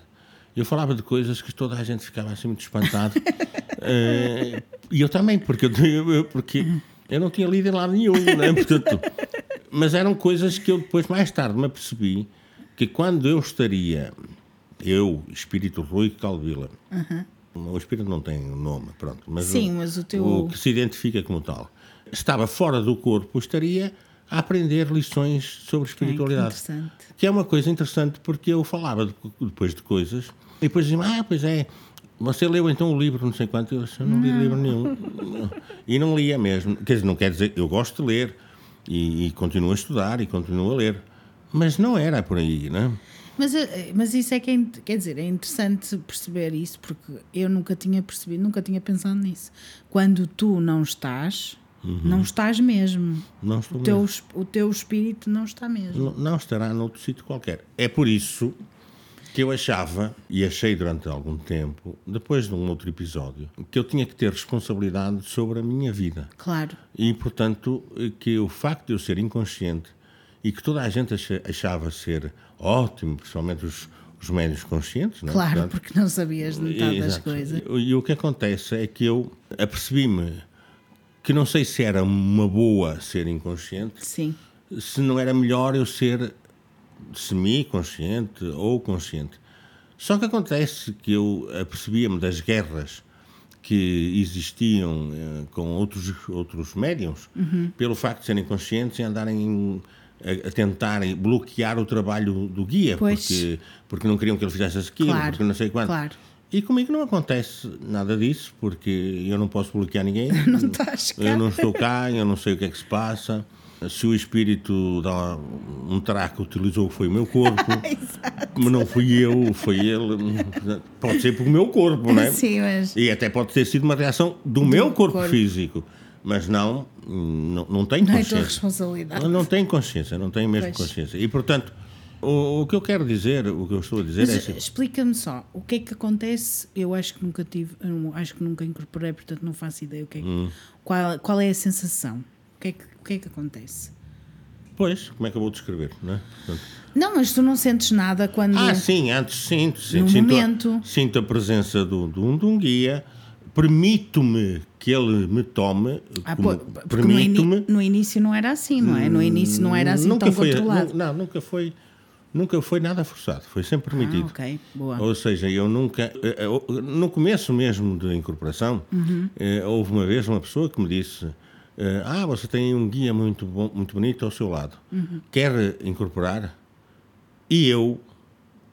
eu falava de coisas que toda a gente ficava assim muito espantado. Eh, e eu também, porque eu, eu- porque eu não tinha lido em lado nenhum, né? Portanto, mas eram coisas que eu depois, mais tarde, me apercebi que quando eu estaria, eu, espírito Rui Calvila, o espírito não tem nome, pronto, mas, Sim, mas o teu- o que se identifica como tal, estava fora do corpo, estaria a aprender lições sobre espiritualidade. interessante. Que é uma coisa interessante porque eu falava de- depois de coisas e depois dizia ah, pois é, você leu então o livro, não sei quanto, eu, disse, eu não li livro nenhum. E não lia mesmo. Quer dizer, não quer dizer, eu gosto de ler e, e continuo a estudar e continuo a ler. Mas não era por aí, não é? Mas, eh, mas isso é que é, quer dizer, é interessante perceber isso porque eu nunca tinha percebido, nunca tinha pensado nisso. Quando tu não estás, não estás mesmo. Não estou O mesmo. teu, o teu espírito não está mesmo. Não- não estará noutro sítio qualquer. É por isso que eu achava, e achei durante algum tempo, depois de um outro episódio, que eu tinha que ter responsabilidade sobre a minha vida. Claro. E, portanto, que o facto de eu ser inconsciente e que toda a gente acha- achava ser ótimo, principalmente os, os médios conscientes, não é? Claro, Portanto, porque não sabias metade das coisas. E, e o que acontece é que eu apercebi-me que não sei se era uma boa ser inconsciente, Sim. se não era melhor eu ser semi-consciente ou consciente. Só que acontece que eu apercebia-me das guerras que existiam eh, com outros, outros médiums, Uhum. pelo facto de serem conscientes e andarem a, a tentarem bloquear o trabalho do guia, Pois. porque, porque não queriam que ele fizesse aquilo, Claro, porque não sei quanto. claro. E comigo não acontece nada disso, porque eu não posso bloquear ninguém. Não estás cá. Eu não estou cá, eu não sei o que é que se passa. Se o espírito dá um traco utilizou foi o meu corpo, mas não fui eu, foi ele. Pode ser por o meu corpo, não é? Sim, mas. E até pode ter sido uma reação do, meu corpo, corpo. físico, mas não, não, não tenho Não é tua consciência. responsabilidade. Não tenho consciência, não tenho mesmo Pois. consciência. E portanto, o, o que eu quero dizer, o que eu estou a dizer é Mas assim. explica-me só, o que é que acontece? Eu acho que nunca tive, acho que nunca incorporei, portanto não faço ideia o que é que, Hum. qual, qual é a sensação? O que é que, o que é que acontece? Pois, como é que eu vou descrever? Não, é? Portanto, Não, mas tu não sentes nada quando. ah, sim, antes sinto, sinto, No sinto, momento. A, sinto a presença do, de, um, de um guia, permito-me que ele me tome, Ah, porque no, permito-me. no início não era assim, não é? No início não era assim nunca tão foi, controlado. nu- Não, nunca foi, nunca foi nada forçado, foi sempre ah, permitido. ok, boa. Ou seja, eu nunca. eh, eh, No começo mesmo da incorporação, Uhum. eh, houve uma vez uma pessoa que me disse: Ah, você tem um guia muito, bom, muito bonito ao seu lado. Uhum. Quer incorporar? E eu,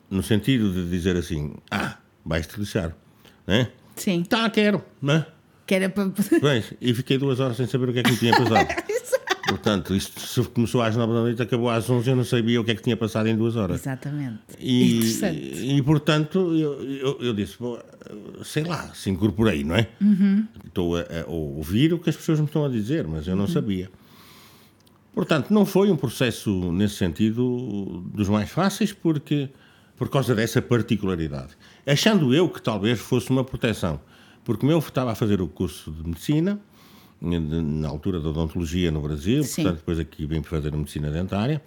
no sentido de dizer assim: Ah, vais-te lixar. Né? Sim, Tá, quero. Né? que era para. Pois, e fiquei duas horas sem saber o que é que me tinha passado. Portanto, isto começou às nove da noite, acabou às onze, eu não sabia o que é que tinha passado em duas horas. Exatamente. E, Interessante. e, portanto, eu, eu, eu disse, "Bom, sei lá, se incorporei, não é? Estou a, a ouvir o que as pessoas me estão a dizer, mas eu não sabia. Portanto, não foi um processo, nesse sentido, dos mais fáceis, porque por causa dessa particularidade. Achando eu que talvez fosse uma proteção, porque eu estava a fazer o curso de medicina, na altura da odontologia no Brasil, Sim. portanto, depois aqui vim fazer a medicina dentária,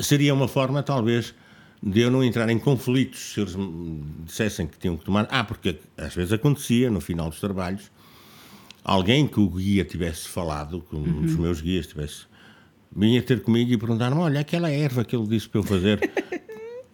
seria uma forma, talvez, de eu não entrar em conflitos se eles me dissessem que tinham que tomar. Ah, porque às vezes acontecia, no final dos trabalhos, alguém que o guia tivesse falado, que um dos meus guias tivesse. vinha ter comigo e perguntar-me: olha, aquela erva que ele disse para eu fazer.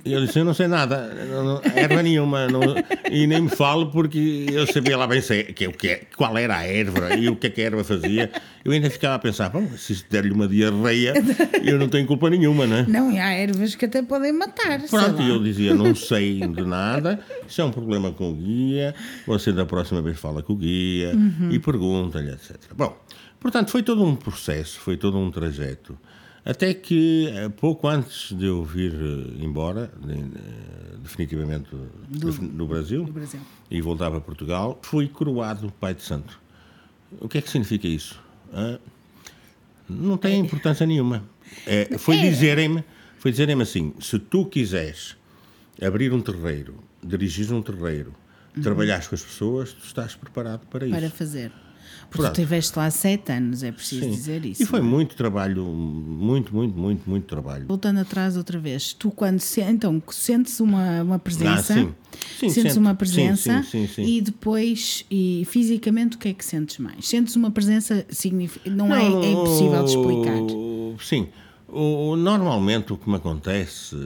Eu disse: eu não sei nada, não, não, erva nenhuma, não- e nem me falo porque eu sabia lá bem se, que, o que é- qual era a erva e o que é que a erva fazia. Eu ainda ficava a pensar: bom, se isto der-lhe uma diarreia, eu não tenho culpa nenhuma, não é? Não, e há ervas que até podem matar. sei Pronto, e eu dizia, não sei de nada, isso é um problema com o guia, você da próxima vez fala com o guia e pergunta-lhe, etc. Bom, portanto, foi todo um processo, foi todo um trajeto, até que eh, pouco antes de eu vir eh, embora, eh, definitivamente do, do Brasil, do Brasil. e voltar para Portugal, fui coroado Pai de Santo. O que é que significa isso? Hã? não tem importância nenhuma. É, foi É. dizerem-me foi dizerem assim, se tu quiseres abrir um terreiro, dirigir um terreiro, trabalhares com as pessoas, tu estás preparado para isso. Para fazer. Porque Pronto. tu estiveste lá sete anos, é preciso Sim. dizer isso. E foi não é? muito trabalho, muito, muito, muito, muito trabalho. Voltando atrás outra vez, tu quando se, então sentes uma, uma presença, Ah, sim. Sim, sentes uma presença sim, e depois e fisicamente o que é que sentes mais? Sentes uma presença significa não, é, é impossível de explicar. Sim. Normalmente o que me acontece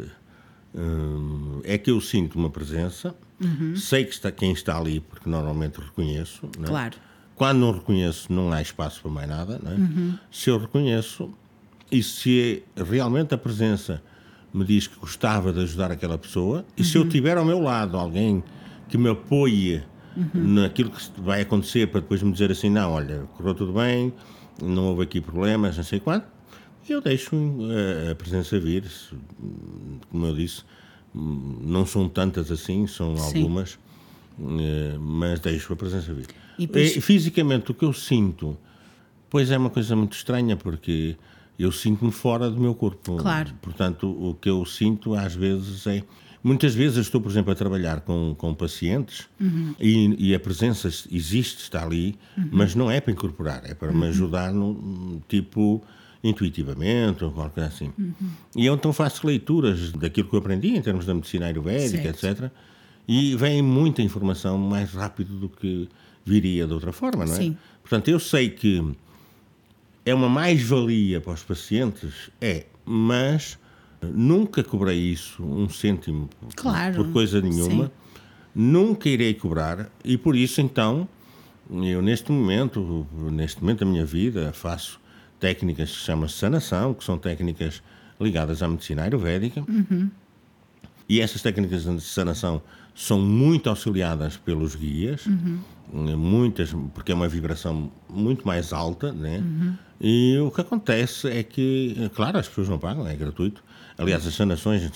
hum, é que eu sinto uma presença, sei que está, quem está ali, porque normalmente reconheço. não é? Quando não reconheço, não há espaço para mais nada. É? Se eu reconheço, e se realmente a presença me diz que gostava de ajudar aquela pessoa, e se eu tiver ao meu lado alguém que me apoie naquilo que vai acontecer, para depois me dizer assim: não, olha, correu tudo bem, não houve aqui problemas, não sei quanto, eu deixo eh, a presença vir. Como eu disse, não são tantas assim, são Sim. algumas, eh, mas deixo a presença vir. E depois- Fisicamente, o que eu sinto, pois é uma coisa muito estranha, porque eu sinto-me fora do meu corpo. Claro. Portanto, o que eu sinto às vezes é. Muitas vezes estou, por exemplo, a trabalhar com, com pacientes e, e a presença existe, está ali, mas não é para incorporar, é para me ajudar no tipo intuitivamente ou qualquer coisa assim. E eu então faço leituras daquilo que eu aprendi em termos da medicina ayurvédica, Certo. etc. E vem muita informação mais rápido do que viria de outra forma, não é? Sim. Portanto, eu sei que é uma mais-valia para os pacientes, é, mas nunca cobrei isso, um cêntimo, por- Claro, por coisa nenhuma. nunca irei cobrar e por isso então eu neste momento, neste momento da minha vida, faço técnicas que se chamam sanação, que são técnicas ligadas à medicina ayurvédica. Uhum. E essas técnicas de sanação são muito auxiliadas pelos guias, Uhum. muitas, porque é uma vibração muito mais alta, né? Uhum. E o que acontece é que, claro, as pessoas não pagam, é gratuito. Aliás, as sanações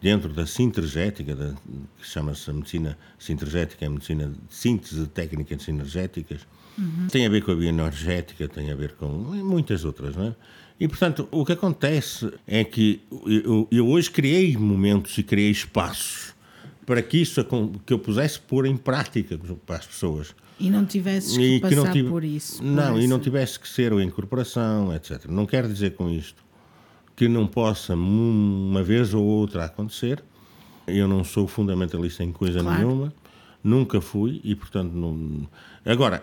dentro da sintergética, da, que chama-se medicina sintergética, é a medicina de síntese de técnicas sinergéticas, tem a ver com a bioenergética, tem a ver com muitas outras, não é? E, portanto, o que acontece é que eu, eu hoje criei momentos e criei espaços para que isso que eu pudesse pôr em prática para as pessoas. E não tivesses que E passar tive- por isso. por Não, e não essa- tivesse que ser a incorporação, etc. Não quero dizer com isto que não possa um- uma vez ou outra acontecer. Eu não sou fundamentalista em coisa Claro. nenhuma, nunca fui e, portanto, não. Agora,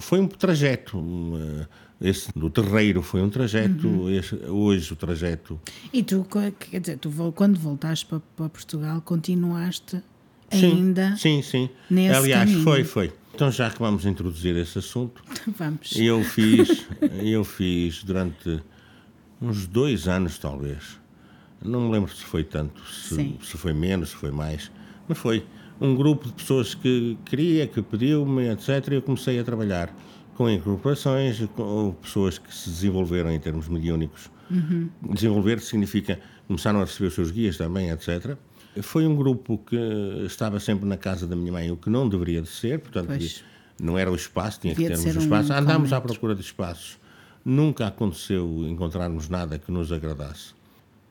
foi um trajeto. um, eh, Esse do terreiro foi um trajeto, Uhum. esse- hoje o trajeto. E tu, quer dizer, tu quando voltaste para, para Portugal, continuaste Sim, ainda. Sim, sim. nesse Aliás, caminho. foi, foi. Então, já que vamos introduzir esse assunto, Vamos. Eu fiz, eu fiz durante uns dois anos, talvez. Não me lembro se foi tanto, se, se foi menos, se foi mais, mas foi um grupo de pessoas que queria, que pediu-me, etc. E eu comecei a trabalhar com incorporações, com pessoas que se desenvolveram em termos mediúnicos. Desenvolver significa começaram a receber os seus guias também, etc. Foi um grupo que estava sempre na casa da minha mãe, o que não deveria de ser, portanto, Pois. não era o espaço, tinha Devia que termos o um espaço. Andámos à procura de espaços. Nunca aconteceu encontrarmos nada que nos agradasse.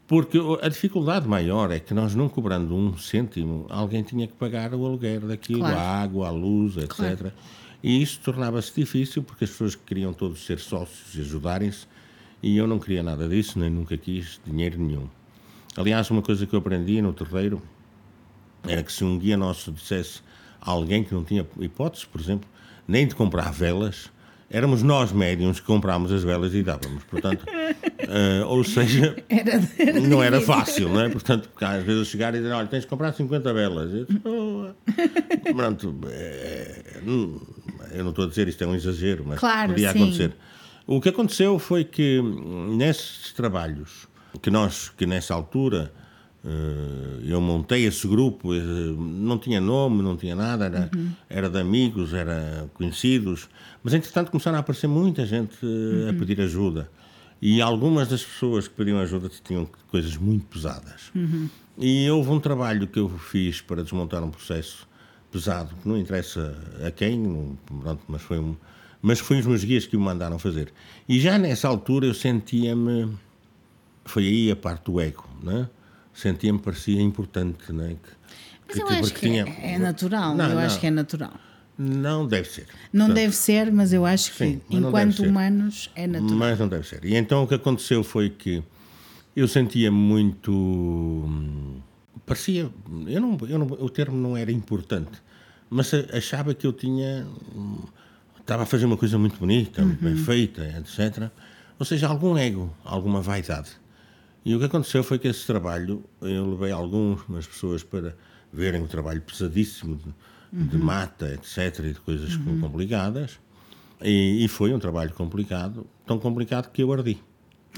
Porque a dificuldade maior é que nós, não cobrando um cêntimo, alguém tinha que pagar o aluguer daquilo, Claro. a água, a luz, etc. Claro. E isso tornava-se difícil porque as pessoas queriam todos ser sócios e ajudarem-se e eu não queria nada disso, nem nunca quis dinheiro nenhum. Aliás, uma coisa que eu aprendi no terreiro era que se um guia nosso dissesse a alguém que não tinha hipótese, por exemplo, nem de comprar velas, éramos nós médiums que comprámos as velas e dávamos. Portanto, eh, ou seja, Era, não era fácil, não é? Portanto, porque às vezes chegar e dizer, olha, tens de comprar 50 velas. Eu, disse, "Oh." Pronto, é, eu não estou a dizer isto é um exagero, mas Claro, podia sim. acontecer. O que aconteceu foi que nesses trabalhos que nós, que nessa altura eh, eu montei esse grupo, eh, não tinha nome, não tinha nada, era, era de amigos, era conhecidos, mas entretanto começaram a aparecer muita gente eh, a pedir ajuda. E algumas das pessoas que pediam ajuda tinham coisas muito pesadas. E houve um trabalho que eu fiz para desmontar um processo pesado, que não interessa a quem, não- pronto, mas foi um, mas foi os meus guias que me mandaram fazer. E já nessa altura eu sentia-me, foi aí a parte do ego, né? Sentia-me parecia importante, né? Que, Mas eu que- acho que tinha- é, é natural. Não, eu não. acho que é natural. Não deve ser. Não Portanto, deve ser, mas eu acho que, Sim, enquanto humanos, é natural. Mas não deve ser. E então o que aconteceu foi que eu sentia muito. Parecia. Eu não, eu não, o termo não era importante, mas a- achava que eu tinha. Estava a fazer uma coisa muito bonita, muito bem feita, etc. Ou seja, algum ego, alguma vaidade. E o que aconteceu foi que esse trabalho, eu levei algumas pessoas para verem o trabalho pesadíssimo de, de mata, etc., e de coisas complicadas. E, e foi um trabalho complicado, tão complicado que eu ardi.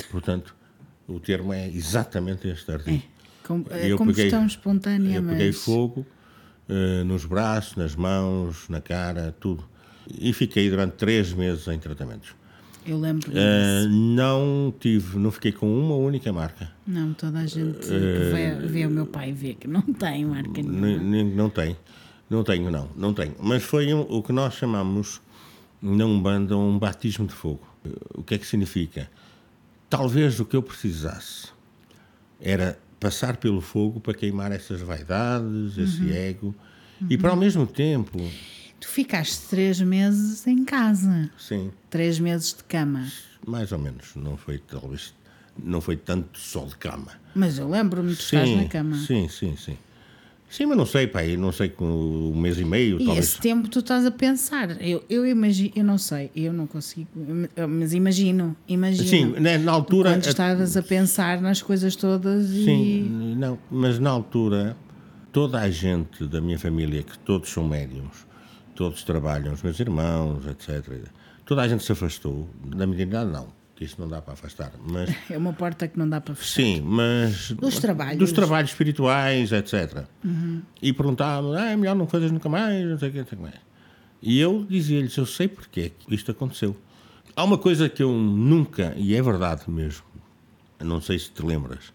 Portanto, o termo é exatamente este, ardi. Com, E eu combustão peguei- espontânea, Eu mas. peguei fogo eh, nos braços, nas mãos, na cara, tudo. E fiquei durante três meses em tratamentos. Eu lembro Eh, não tive, não fiquei com uma única marca. Não, toda a gente que vê, vê o meu pai vê que não tem marca nenhuma. Não tem. Não tenho, não. Não tenho. Mas foi um- o que nós chamamos na Umbanda um batismo de fogo. O que é que significa? Talvez o que eu precisasse era passar pelo fogo para queimar essas vaidades, esse ego. E para ao mesmo tempo, Tu ficaste três meses em casa, sim, três meses de cama. mais ou menos. Não foi talvez, não foi tanto só de cama. Mas eu lembro-me de estás na cama. Sim, sim, sim. Sim, mas não sei, pai, não sei com um mês e meio, E talvez. esse tempo tu estás a pensar. Eu, eu imagino, eu não sei, eu não consigo, mas imagino, imagino. Sim, né, na altura. Quando estavas a pensar nas coisas todas e. Sim, não, mas na altura toda a gente da minha família, que todos são médiums, todos trabalham, os meus irmãos, etc. Toda a gente se afastou. Da mediunidade, não. Que isso não dá para afastar. Mas, É uma porta que não dá para fechar. sim, mas. Dos trabalhos. Dos trabalhos espirituais, etc. E perguntavam, ah, é melhor não fazer nunca mais, não sei o que, não sei o que mais. E eu dizia-lhes, eu sei porque é que isto aconteceu. Há uma coisa que eu nunca, e é verdade mesmo, não sei se te lembras,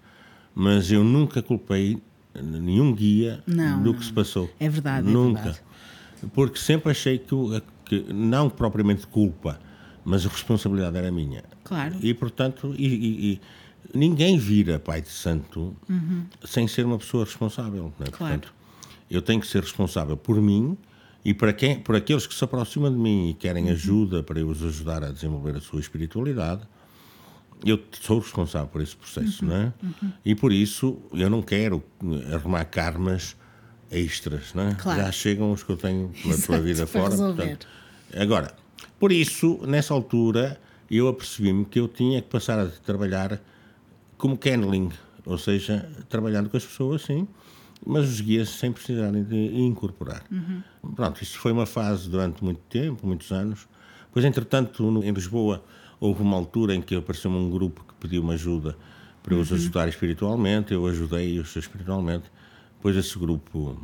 mas eu nunca culpei nenhum guia Não, do não. que se passou. É verdade, é Nunca. verdade. Porque sempre achei que, que não propriamente culpa, mas a responsabilidade era minha. Claro. E, portanto, e, e- e ninguém vira pai de santo sem ser uma pessoa responsável. É? Uhum. Claro. Portanto, eu tenho que ser responsável por mim e para quem, por aqueles que se aproximam de mim e querem Uhum. ajuda para eu os ajudar a desenvolver a sua espiritualidade, eu sou responsável por esse processo, Uhum. não é? E por isso eu não quero arrumar karmas extras, não é? Claro. Já chegam os que eu tenho pela, pela Exato, vida para fora. portanto, agora, por isso, nessa altura, eu apercebi-me que eu tinha que passar a trabalhar como channeling, ou seja, trabalhando com as pessoas, sim, mas os guias sem precisarem de incorporar. Pronto, isso foi uma fase durante muito tempo, muitos anos. Pois, entretanto, no- em Lisboa, houve uma altura em que apareceu um grupo que pediu uma ajuda para eu os ajudar espiritualmente, eu ajudei-os espiritualmente. Depois esse grupo,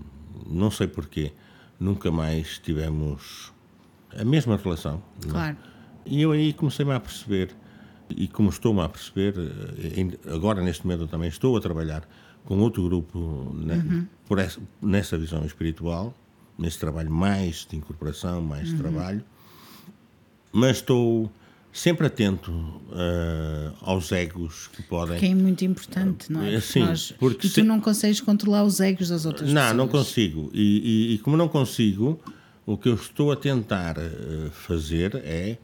não sei porquê, nunca mais tivemos a mesma relação. não é? Claro. E eu aí comecei-me a perceber, e como estou-me a perceber, eh, agora neste momento eu também estou a trabalhar com outro grupo ne- por essa, nessa visão espiritual, nesse trabalho mais de incorporação, mais de trabalho, mas estou sempre atento eh, aos egos que podem. Que é muito importante, não é? É, sim, porque e se- tu não consegues controlar os egos das outras Não, pessoas. não consigo. E, e- e como não consigo, o que eu estou a tentar eh, fazer é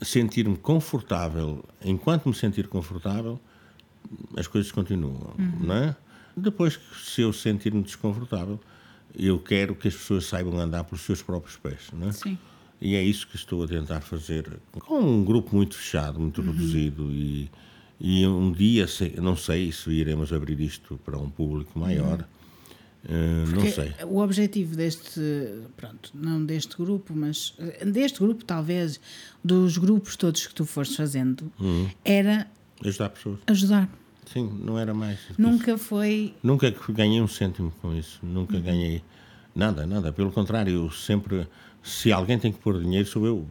sentir-me confortável. Enquanto me sentir confortável, as coisas continuam, não é? Depois, se eu sentir-me desconfortável, eu quero que as pessoas saibam andar pelos seus próprios pés, não é? Sim. E é isso que estou a tentar fazer com um grupo muito fechado, muito reduzido e, e um dia, não sei se iremos abrir isto para um público maior, eh, não sei. O objetivo deste, pronto, não deste grupo, mas eh, deste grupo, talvez, dos grupos todos que tu foste fazendo, Uhum. era Ajudar pessoas. ajudar. Sim, não era mais. que isso. Nunca foi. Nunca ganhei um cêntimo com isso. Nunca Uhum. ganhei nada, nada. Pelo contrário, eu sempre. Se alguém tem que pôr dinheiro, sou eu.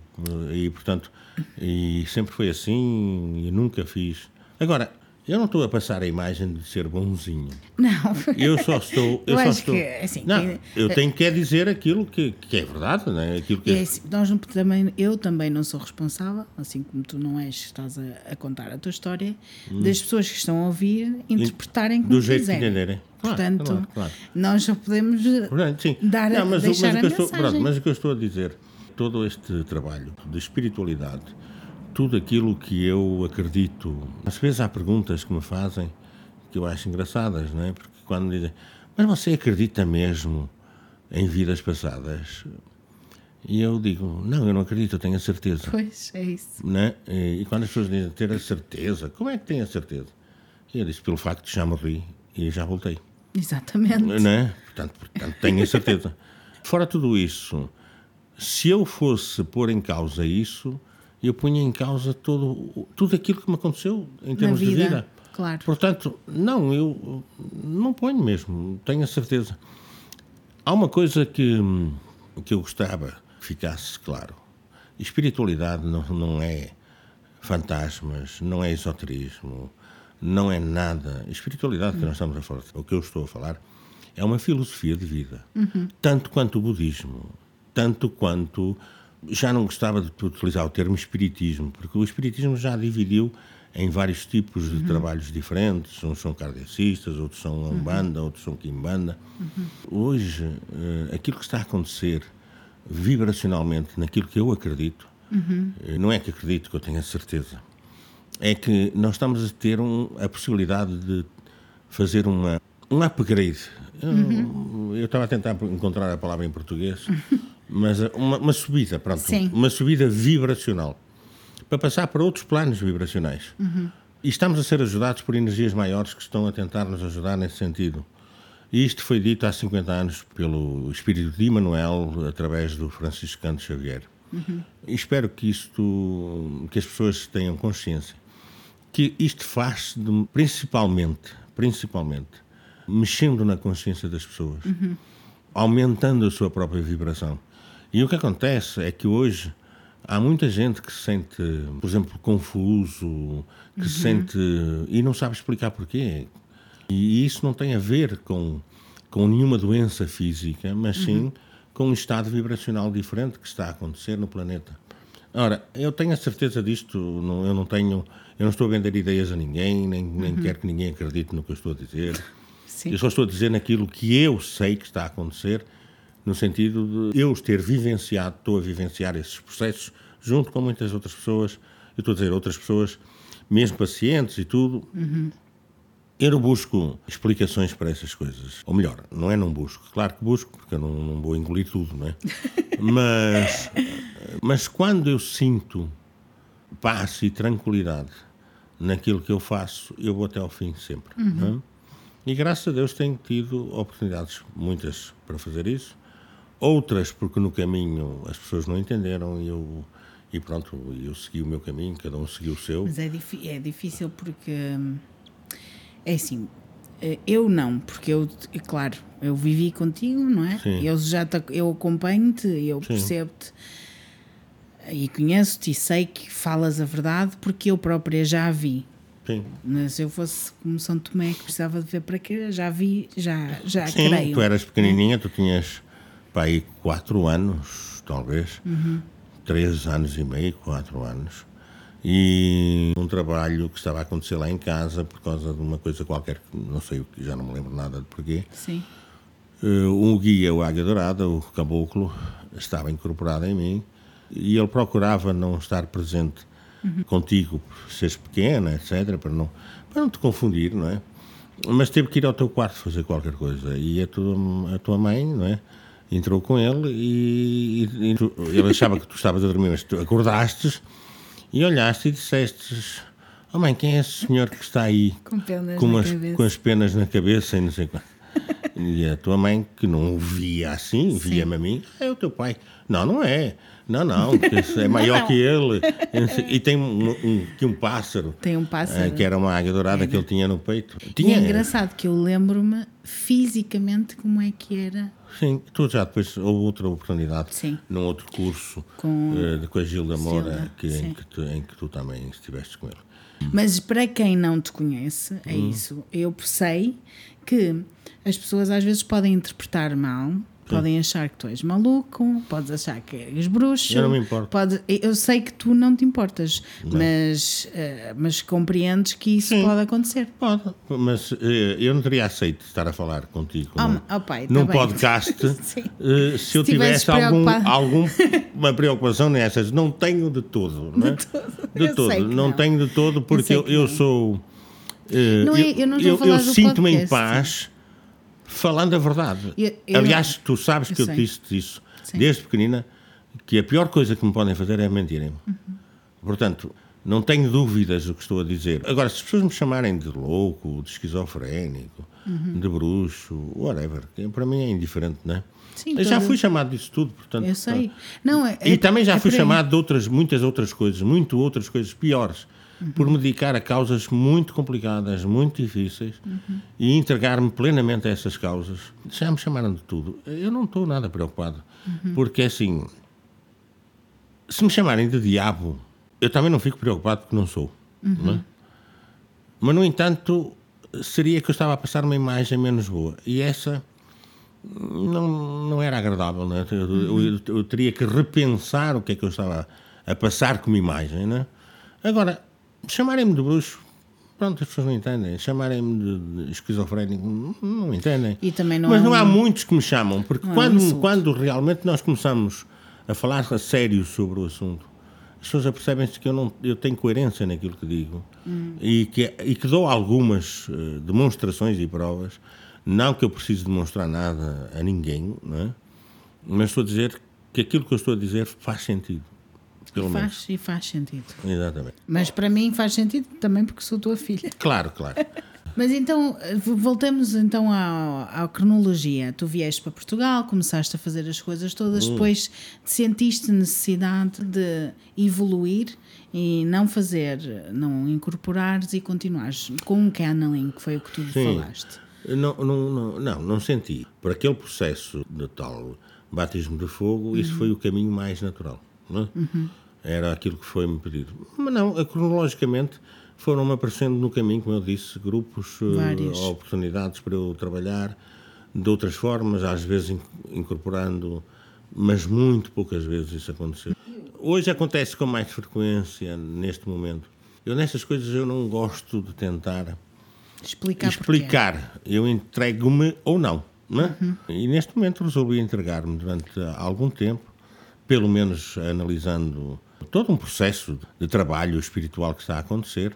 E, portanto, e sempre foi assim e nunca fiz. Agora, eu não estou a passar a imagem de ser bonzinho. Não. Eu só estou. Eu, Eu só estou. que, assim, não, que- eu tenho que é dizer aquilo que, que é verdade, não é? Aquilo que E é assim, nós não- também, eu também não sou responsável, assim como tu não és, estás a, a contar a tua história, das pessoas que estão a ouvir interpretarem como Hum. do jeito que quiserem. entenderem. Claro, Portanto, claro, claro. nós só podemos Portanto, sim. dar, Não, mas, deixar mas o a que eu estou, mensagem. pronto, mas o que eu estou a dizer, todo este trabalho de espiritualidade, tudo aquilo que eu acredito, às vezes há perguntas que me fazem que eu acho engraçadas, não é? Porque quando dizem, mas você acredita mesmo em vidas passadas? E eu digo, não, eu não acredito, eu tenho a certeza. Pois, é isso. né? E quando as pessoas dizem ter a certeza, como é que tem a certeza? E eu disse, pelo facto de já morri e já voltei. Exatamente. Né? Portanto, portanto, tenho a certeza. Fora tudo isso, se eu fosse pôr em causa isso, eu punha em causa todo, tudo aquilo que me aconteceu em termos vida, de vida. claro. Portanto, não, eu não ponho mesmo, tenho a certeza. Há uma coisa que, que eu gostava que ficasse claro. Espiritualidade não, não é fantasmas, não é esoterismo, não é nada. Espiritualidade que nós estamos a falar, o que eu estou a falar, é uma filosofia de vida. Tanto quanto o budismo, tanto quanto. Já não gostava de utilizar o termo espiritismo, porque o espiritismo já dividiu em vários tipos de trabalhos diferentes. Uns são kardecistas, outros são umbanda, outros são quimbanda. Hoje, eh, aquilo que está a acontecer vibracionalmente naquilo que eu acredito, eh, não é que acredito que eu tenha certeza, é que nós estamos a ter um- a possibilidade de fazer uma, um upgrade. Eu, eu estava a tentar encontrar a palavra em português, mas uma, uma subida, pronto, Sim. uma subida vibracional para passar para outros planos vibracionais. E estamos a ser ajudados por energias maiores que estão a tentar nos ajudar nesse sentido. E isto foi dito há 50 anos pelo espírito de Emmanuel através do Franciscano Xavier. Uhum. E espero que isto, que as pessoas tenham consciência que isto faz principalmente, principalmente, mexendo na consciência das pessoas, uhum. aumentando a sua própria vibração. E o que acontece é que hoje há muita gente que se sente, por exemplo, confuso, que uhum. se sente e não sabe explicar porquê. E isso não tem a ver com, com nenhuma doença física, mas sim uhum. com um estado vibracional diferente que está a acontecer no planeta. Ora, eu tenho a certeza disto, não, eu não tenho, eu não estou a vender ideias a ninguém, nem, nem uhum. quero que ninguém acredite no que eu estou a dizer. Sim. Eu só estou a dizer naquilo que eu sei que está a acontecer, no sentido de eu ter vivenciado, estou a vivenciar esses processos junto com muitas outras pessoas. Eu estou a dizer outras pessoas, mesmo pacientes e tudo. Uhum. Eu não busco explicações para essas coisas. Ou melhor, não é não busco. Claro que busco, porque eu não, não vou engolir tudo, não é? mas, mas quando eu sinto paz e tranquilidade naquilo que eu faço, eu vou até ao fim sempre. É? Uhum. E graças a Deus tenho tido oportunidades, muitas, para fazer isso. Outras porque no caminho as pessoas não entenderam e eu e pronto, eu segui o meu caminho, cada um seguiu o seu. Mas é, é difícil porque hum, é assim, eh, eu não, porque eu, claro, eu vivi contigo, não é? Sim. Eu já te, eu acompanho-te, eu percebo-te e conheço-te e sei que falas a verdade porque eu própria já vi. Sim. Mas se eu fosse como São Tomé que precisava de ver para quê, já vi, já, já Sim, creio. tu eras pequenininha, tu tinhas para aí 4 anos, talvez, uhum. 3 anos e meio, 4 anos e um trabalho que estava a acontecer lá em casa por causa de uma coisa qualquer, não sei o que, já não me lembro nada de porquê. Sim. Uh, um guia, o Águia Dourada, o caboclo, estava incorporado em mim e ele procurava não estar presente uhum. contigo por seres pequena, etc., para não, para não te confundir, não é? Mas teve que ir ao teu quarto fazer qualquer coisa e a tua, a tua mãe, não é? Entrou com ele e, e, e tu, ele achava que tu estavas a dormir, mas tu acordaste e olhaste e disseste: Oh mãe, quem é esse senhor que está aí com, com, umas, com as penas na cabeça e não sei quanto? e a tua mãe, que não via assim, via-me a mim, é o teu pai. Não, não é. Não, não, é maior não, que ele. E tem um, um, um pássaro. Tem um pássaro. Eh, que era uma águia dourada é. que ele tinha no peito. Tinha, e é engraçado que eu lembro-me fisicamente como é que era Sim, tu já depois houve outra oportunidade sim. num outro curso com, uh, com a Gilda Moura que, em, que tu, em que tu também estiveste com ele. Mas para quem não te conhece, é hum. isso. Eu sei que as pessoas às vezes podem interpretar mal Podem achar que tu és maluco, podes achar que és bruxo. Eu não me importo. Pode, eu sei que tu não te importas, mas, uh, mas compreendes que isso Sim. pode acontecer. Pode, mas uh, eu não teria aceito estar a falar contigo oh, num, oh pai, tá num podcast uh, se, se, eu tivesse algum, alguma preocupação nessas. Não tenho de todo. Não é? De todo. De todo. Não, não, tenho de todo porque eu, eu, eu sou. não é, não eu sinto-me em paz falando a verdade. Eu, eu Aliás, tu sabes que eu, disse isso Sim. desde pequenina, que a pior coisa que me podem fazer é mentirem-me. Uhum. Portanto, não tenho dúvidas do que estou a dizer. Agora, se as pessoas me chamarem de louco, de esquizofrénico, uhum. de bruxo, whatever, para mim é indiferente, não é? Sim, eu já fui chamado disso tudo, portanto. Eu sei. Não, é, e também já é fui chamado de outras, muitas outras coisas, muito outras coisas piores uhum. por me dedicar a causas muito complicadas, muito difíceis uhum. e entregar-me plenamente a essas causas. Já me chamaram de tudo. Eu não estou nada preocupado, uhum. porque assim, se me chamarem de diabo, eu também não fico preocupado porque não sou. Não é? Mas, no entanto, seria que eu estava a passar uma imagem menos boa. E essa não, não era agradável. Não é? eu, eu, eu, teria que repensar o que é que eu estava a passar como imagem. Não é? Agora, chamarem-me de bruxo, pronto, as pessoas não entendem. Chamarem-me de esquizofrénico, não entendem. Não Mas não há muitos que me chamam, porque quando, um quando realmente nós começamos a falar a sério sobre o assunto, as pessoas apercebem-se que eu, não, eu tenho coerência naquilo que digo hum. e, que, e que dou algumas uh, demonstrações e provas. Não que eu precise demonstrar nada a ninguém, não é? mas estou a dizer que aquilo que eu estou a dizer faz sentido. Pelo faz menos. e faz sentido. Exatamente. Mas para mim faz sentido também porque sou tua filha. Claro, claro. Mas então, voltemos então à, à, cronologia. Tu vieste para Portugal, começaste a fazer as coisas todas, hum. depois sentiste necessidade de evoluir e não fazer, não incorporares e continuares com um canneling, que foi o que tu Sim. falaste. Não, não, não, não, não senti. Por aquele processo de tal batismo de fogo, uhum. isso foi o caminho mais natural. Não é? uhum. Era aquilo que foi-me pedido. Mas não, cronologicamente foram-me aparecendo no caminho, como eu disse, grupos, eh, Vários. oportunidades para eu trabalhar de outras formas, às vezes incorporando, mas muito poucas vezes isso aconteceu. Hoje acontece com mais frequência neste momento. Eu nessas coisas eu não gosto de tentar explicar. explicar. Eu entrego-me ou não. não é? uhum. E neste momento resolvi entregar-me durante algum tempo, pelo menos analisando todo um processo de trabalho espiritual que está a acontecer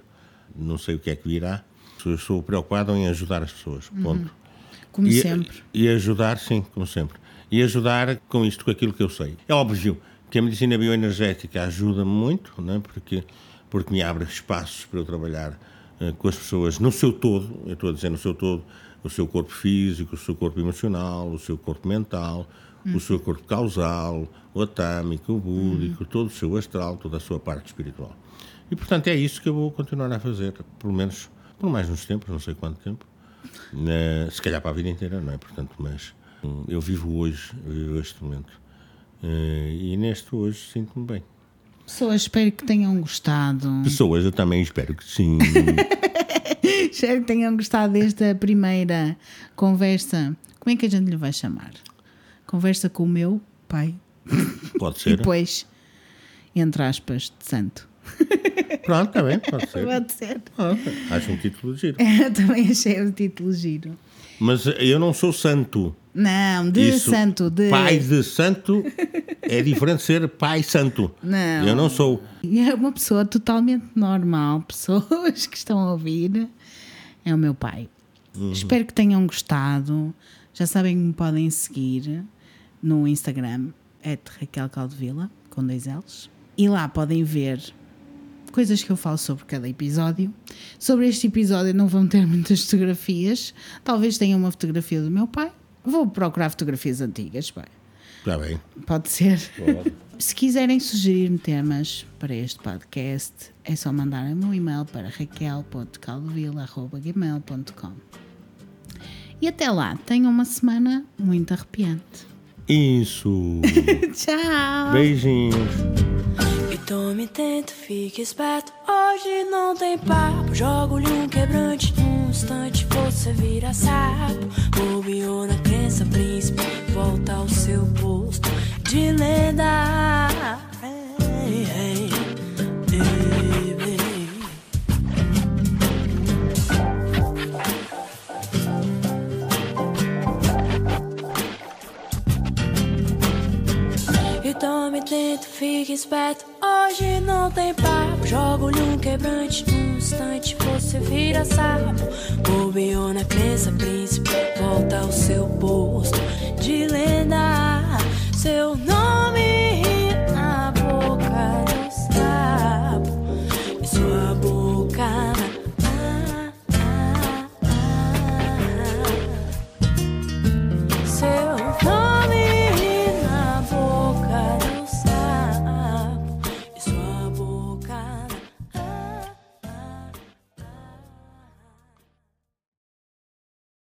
não sei o que é que virá. Eu sou preocupado em ajudar as pessoas, uhum. ponto. Uhum. Como e, sempre. E ajudar, sim, como sempre. E ajudar com isto, com aquilo que eu sei. É óbvio que a medicina bioenergética ajuda-me muito, não é? porque, porque me abre espaços para eu trabalhar uh, com as pessoas no seu todo, eu estou a dizer no seu todo, o seu corpo físico, o seu corpo emocional, o seu corpo mental, uhum. o seu corpo causal, o atâmico, o búdico, uhum. todo o seu astral, toda a sua parte espiritual. E, portanto, é isso que eu vou continuar a fazer, pelo menos por mais uns tempos, não sei quanto tempo. Uh, se calhar para a vida inteira, não é? Portanto, mas um, eu vivo hoje, vivo este momento. Uh, e neste hoje sinto-me bem. Pessoas, espero que tenham gostado. Pessoas, eu também espero que sim. espero que tenham gostado desta primeira conversa. Como é que a gente lhe vai chamar? Conversa com o meu pai. Pode ser. e depois, entre aspas, de santo. Pronto, está bem, pode ser. Pode ser. acho um título giro. Eu também achei o título giro. Mas eu não sou santo. Não, de Isso, santo. De... Pai de santo é diferente de ser pai santo. Não. Eu não sou. É uma pessoa totalmente normal. Pessoas que estão a ouvir. É o meu pai. Uhum. Espero que tenham gostado. Já sabem que me podem seguir Instagram, é Raquel Caldevila, com dois L's. E lá podem ver coisas que eu falo sobre cada episódio. Sobre este episódio não vão ter muitas fotografias. Talvez tenha uma fotografia do meu pai. Vou procurar fotografias antigas, pai. Está bem. Pode ser. Pode. Se quiserem sugerir-me temas para este podcast, é só mandarem-me um e-mail para raquel.caldovila.gmail.com E até lá, tenham uma semana muito arrepiante. Isso. Tchau. Beijinhos. Tome tento, fique esperto. Hoje não tem papo. Jogo-lhe um quebrante. Num instante você vira sapo. Bobeou na crença, príncipe. Volta ao seu posto de lenda. Hey, hey, baby. tome dentro, fique esperto. Hoje não tem papo. Jogo-lhe um quebrante, um instante você vira sapo. Bobiona na crença, príncipe, volta ao seu posto de lenda. Seu nome na boca.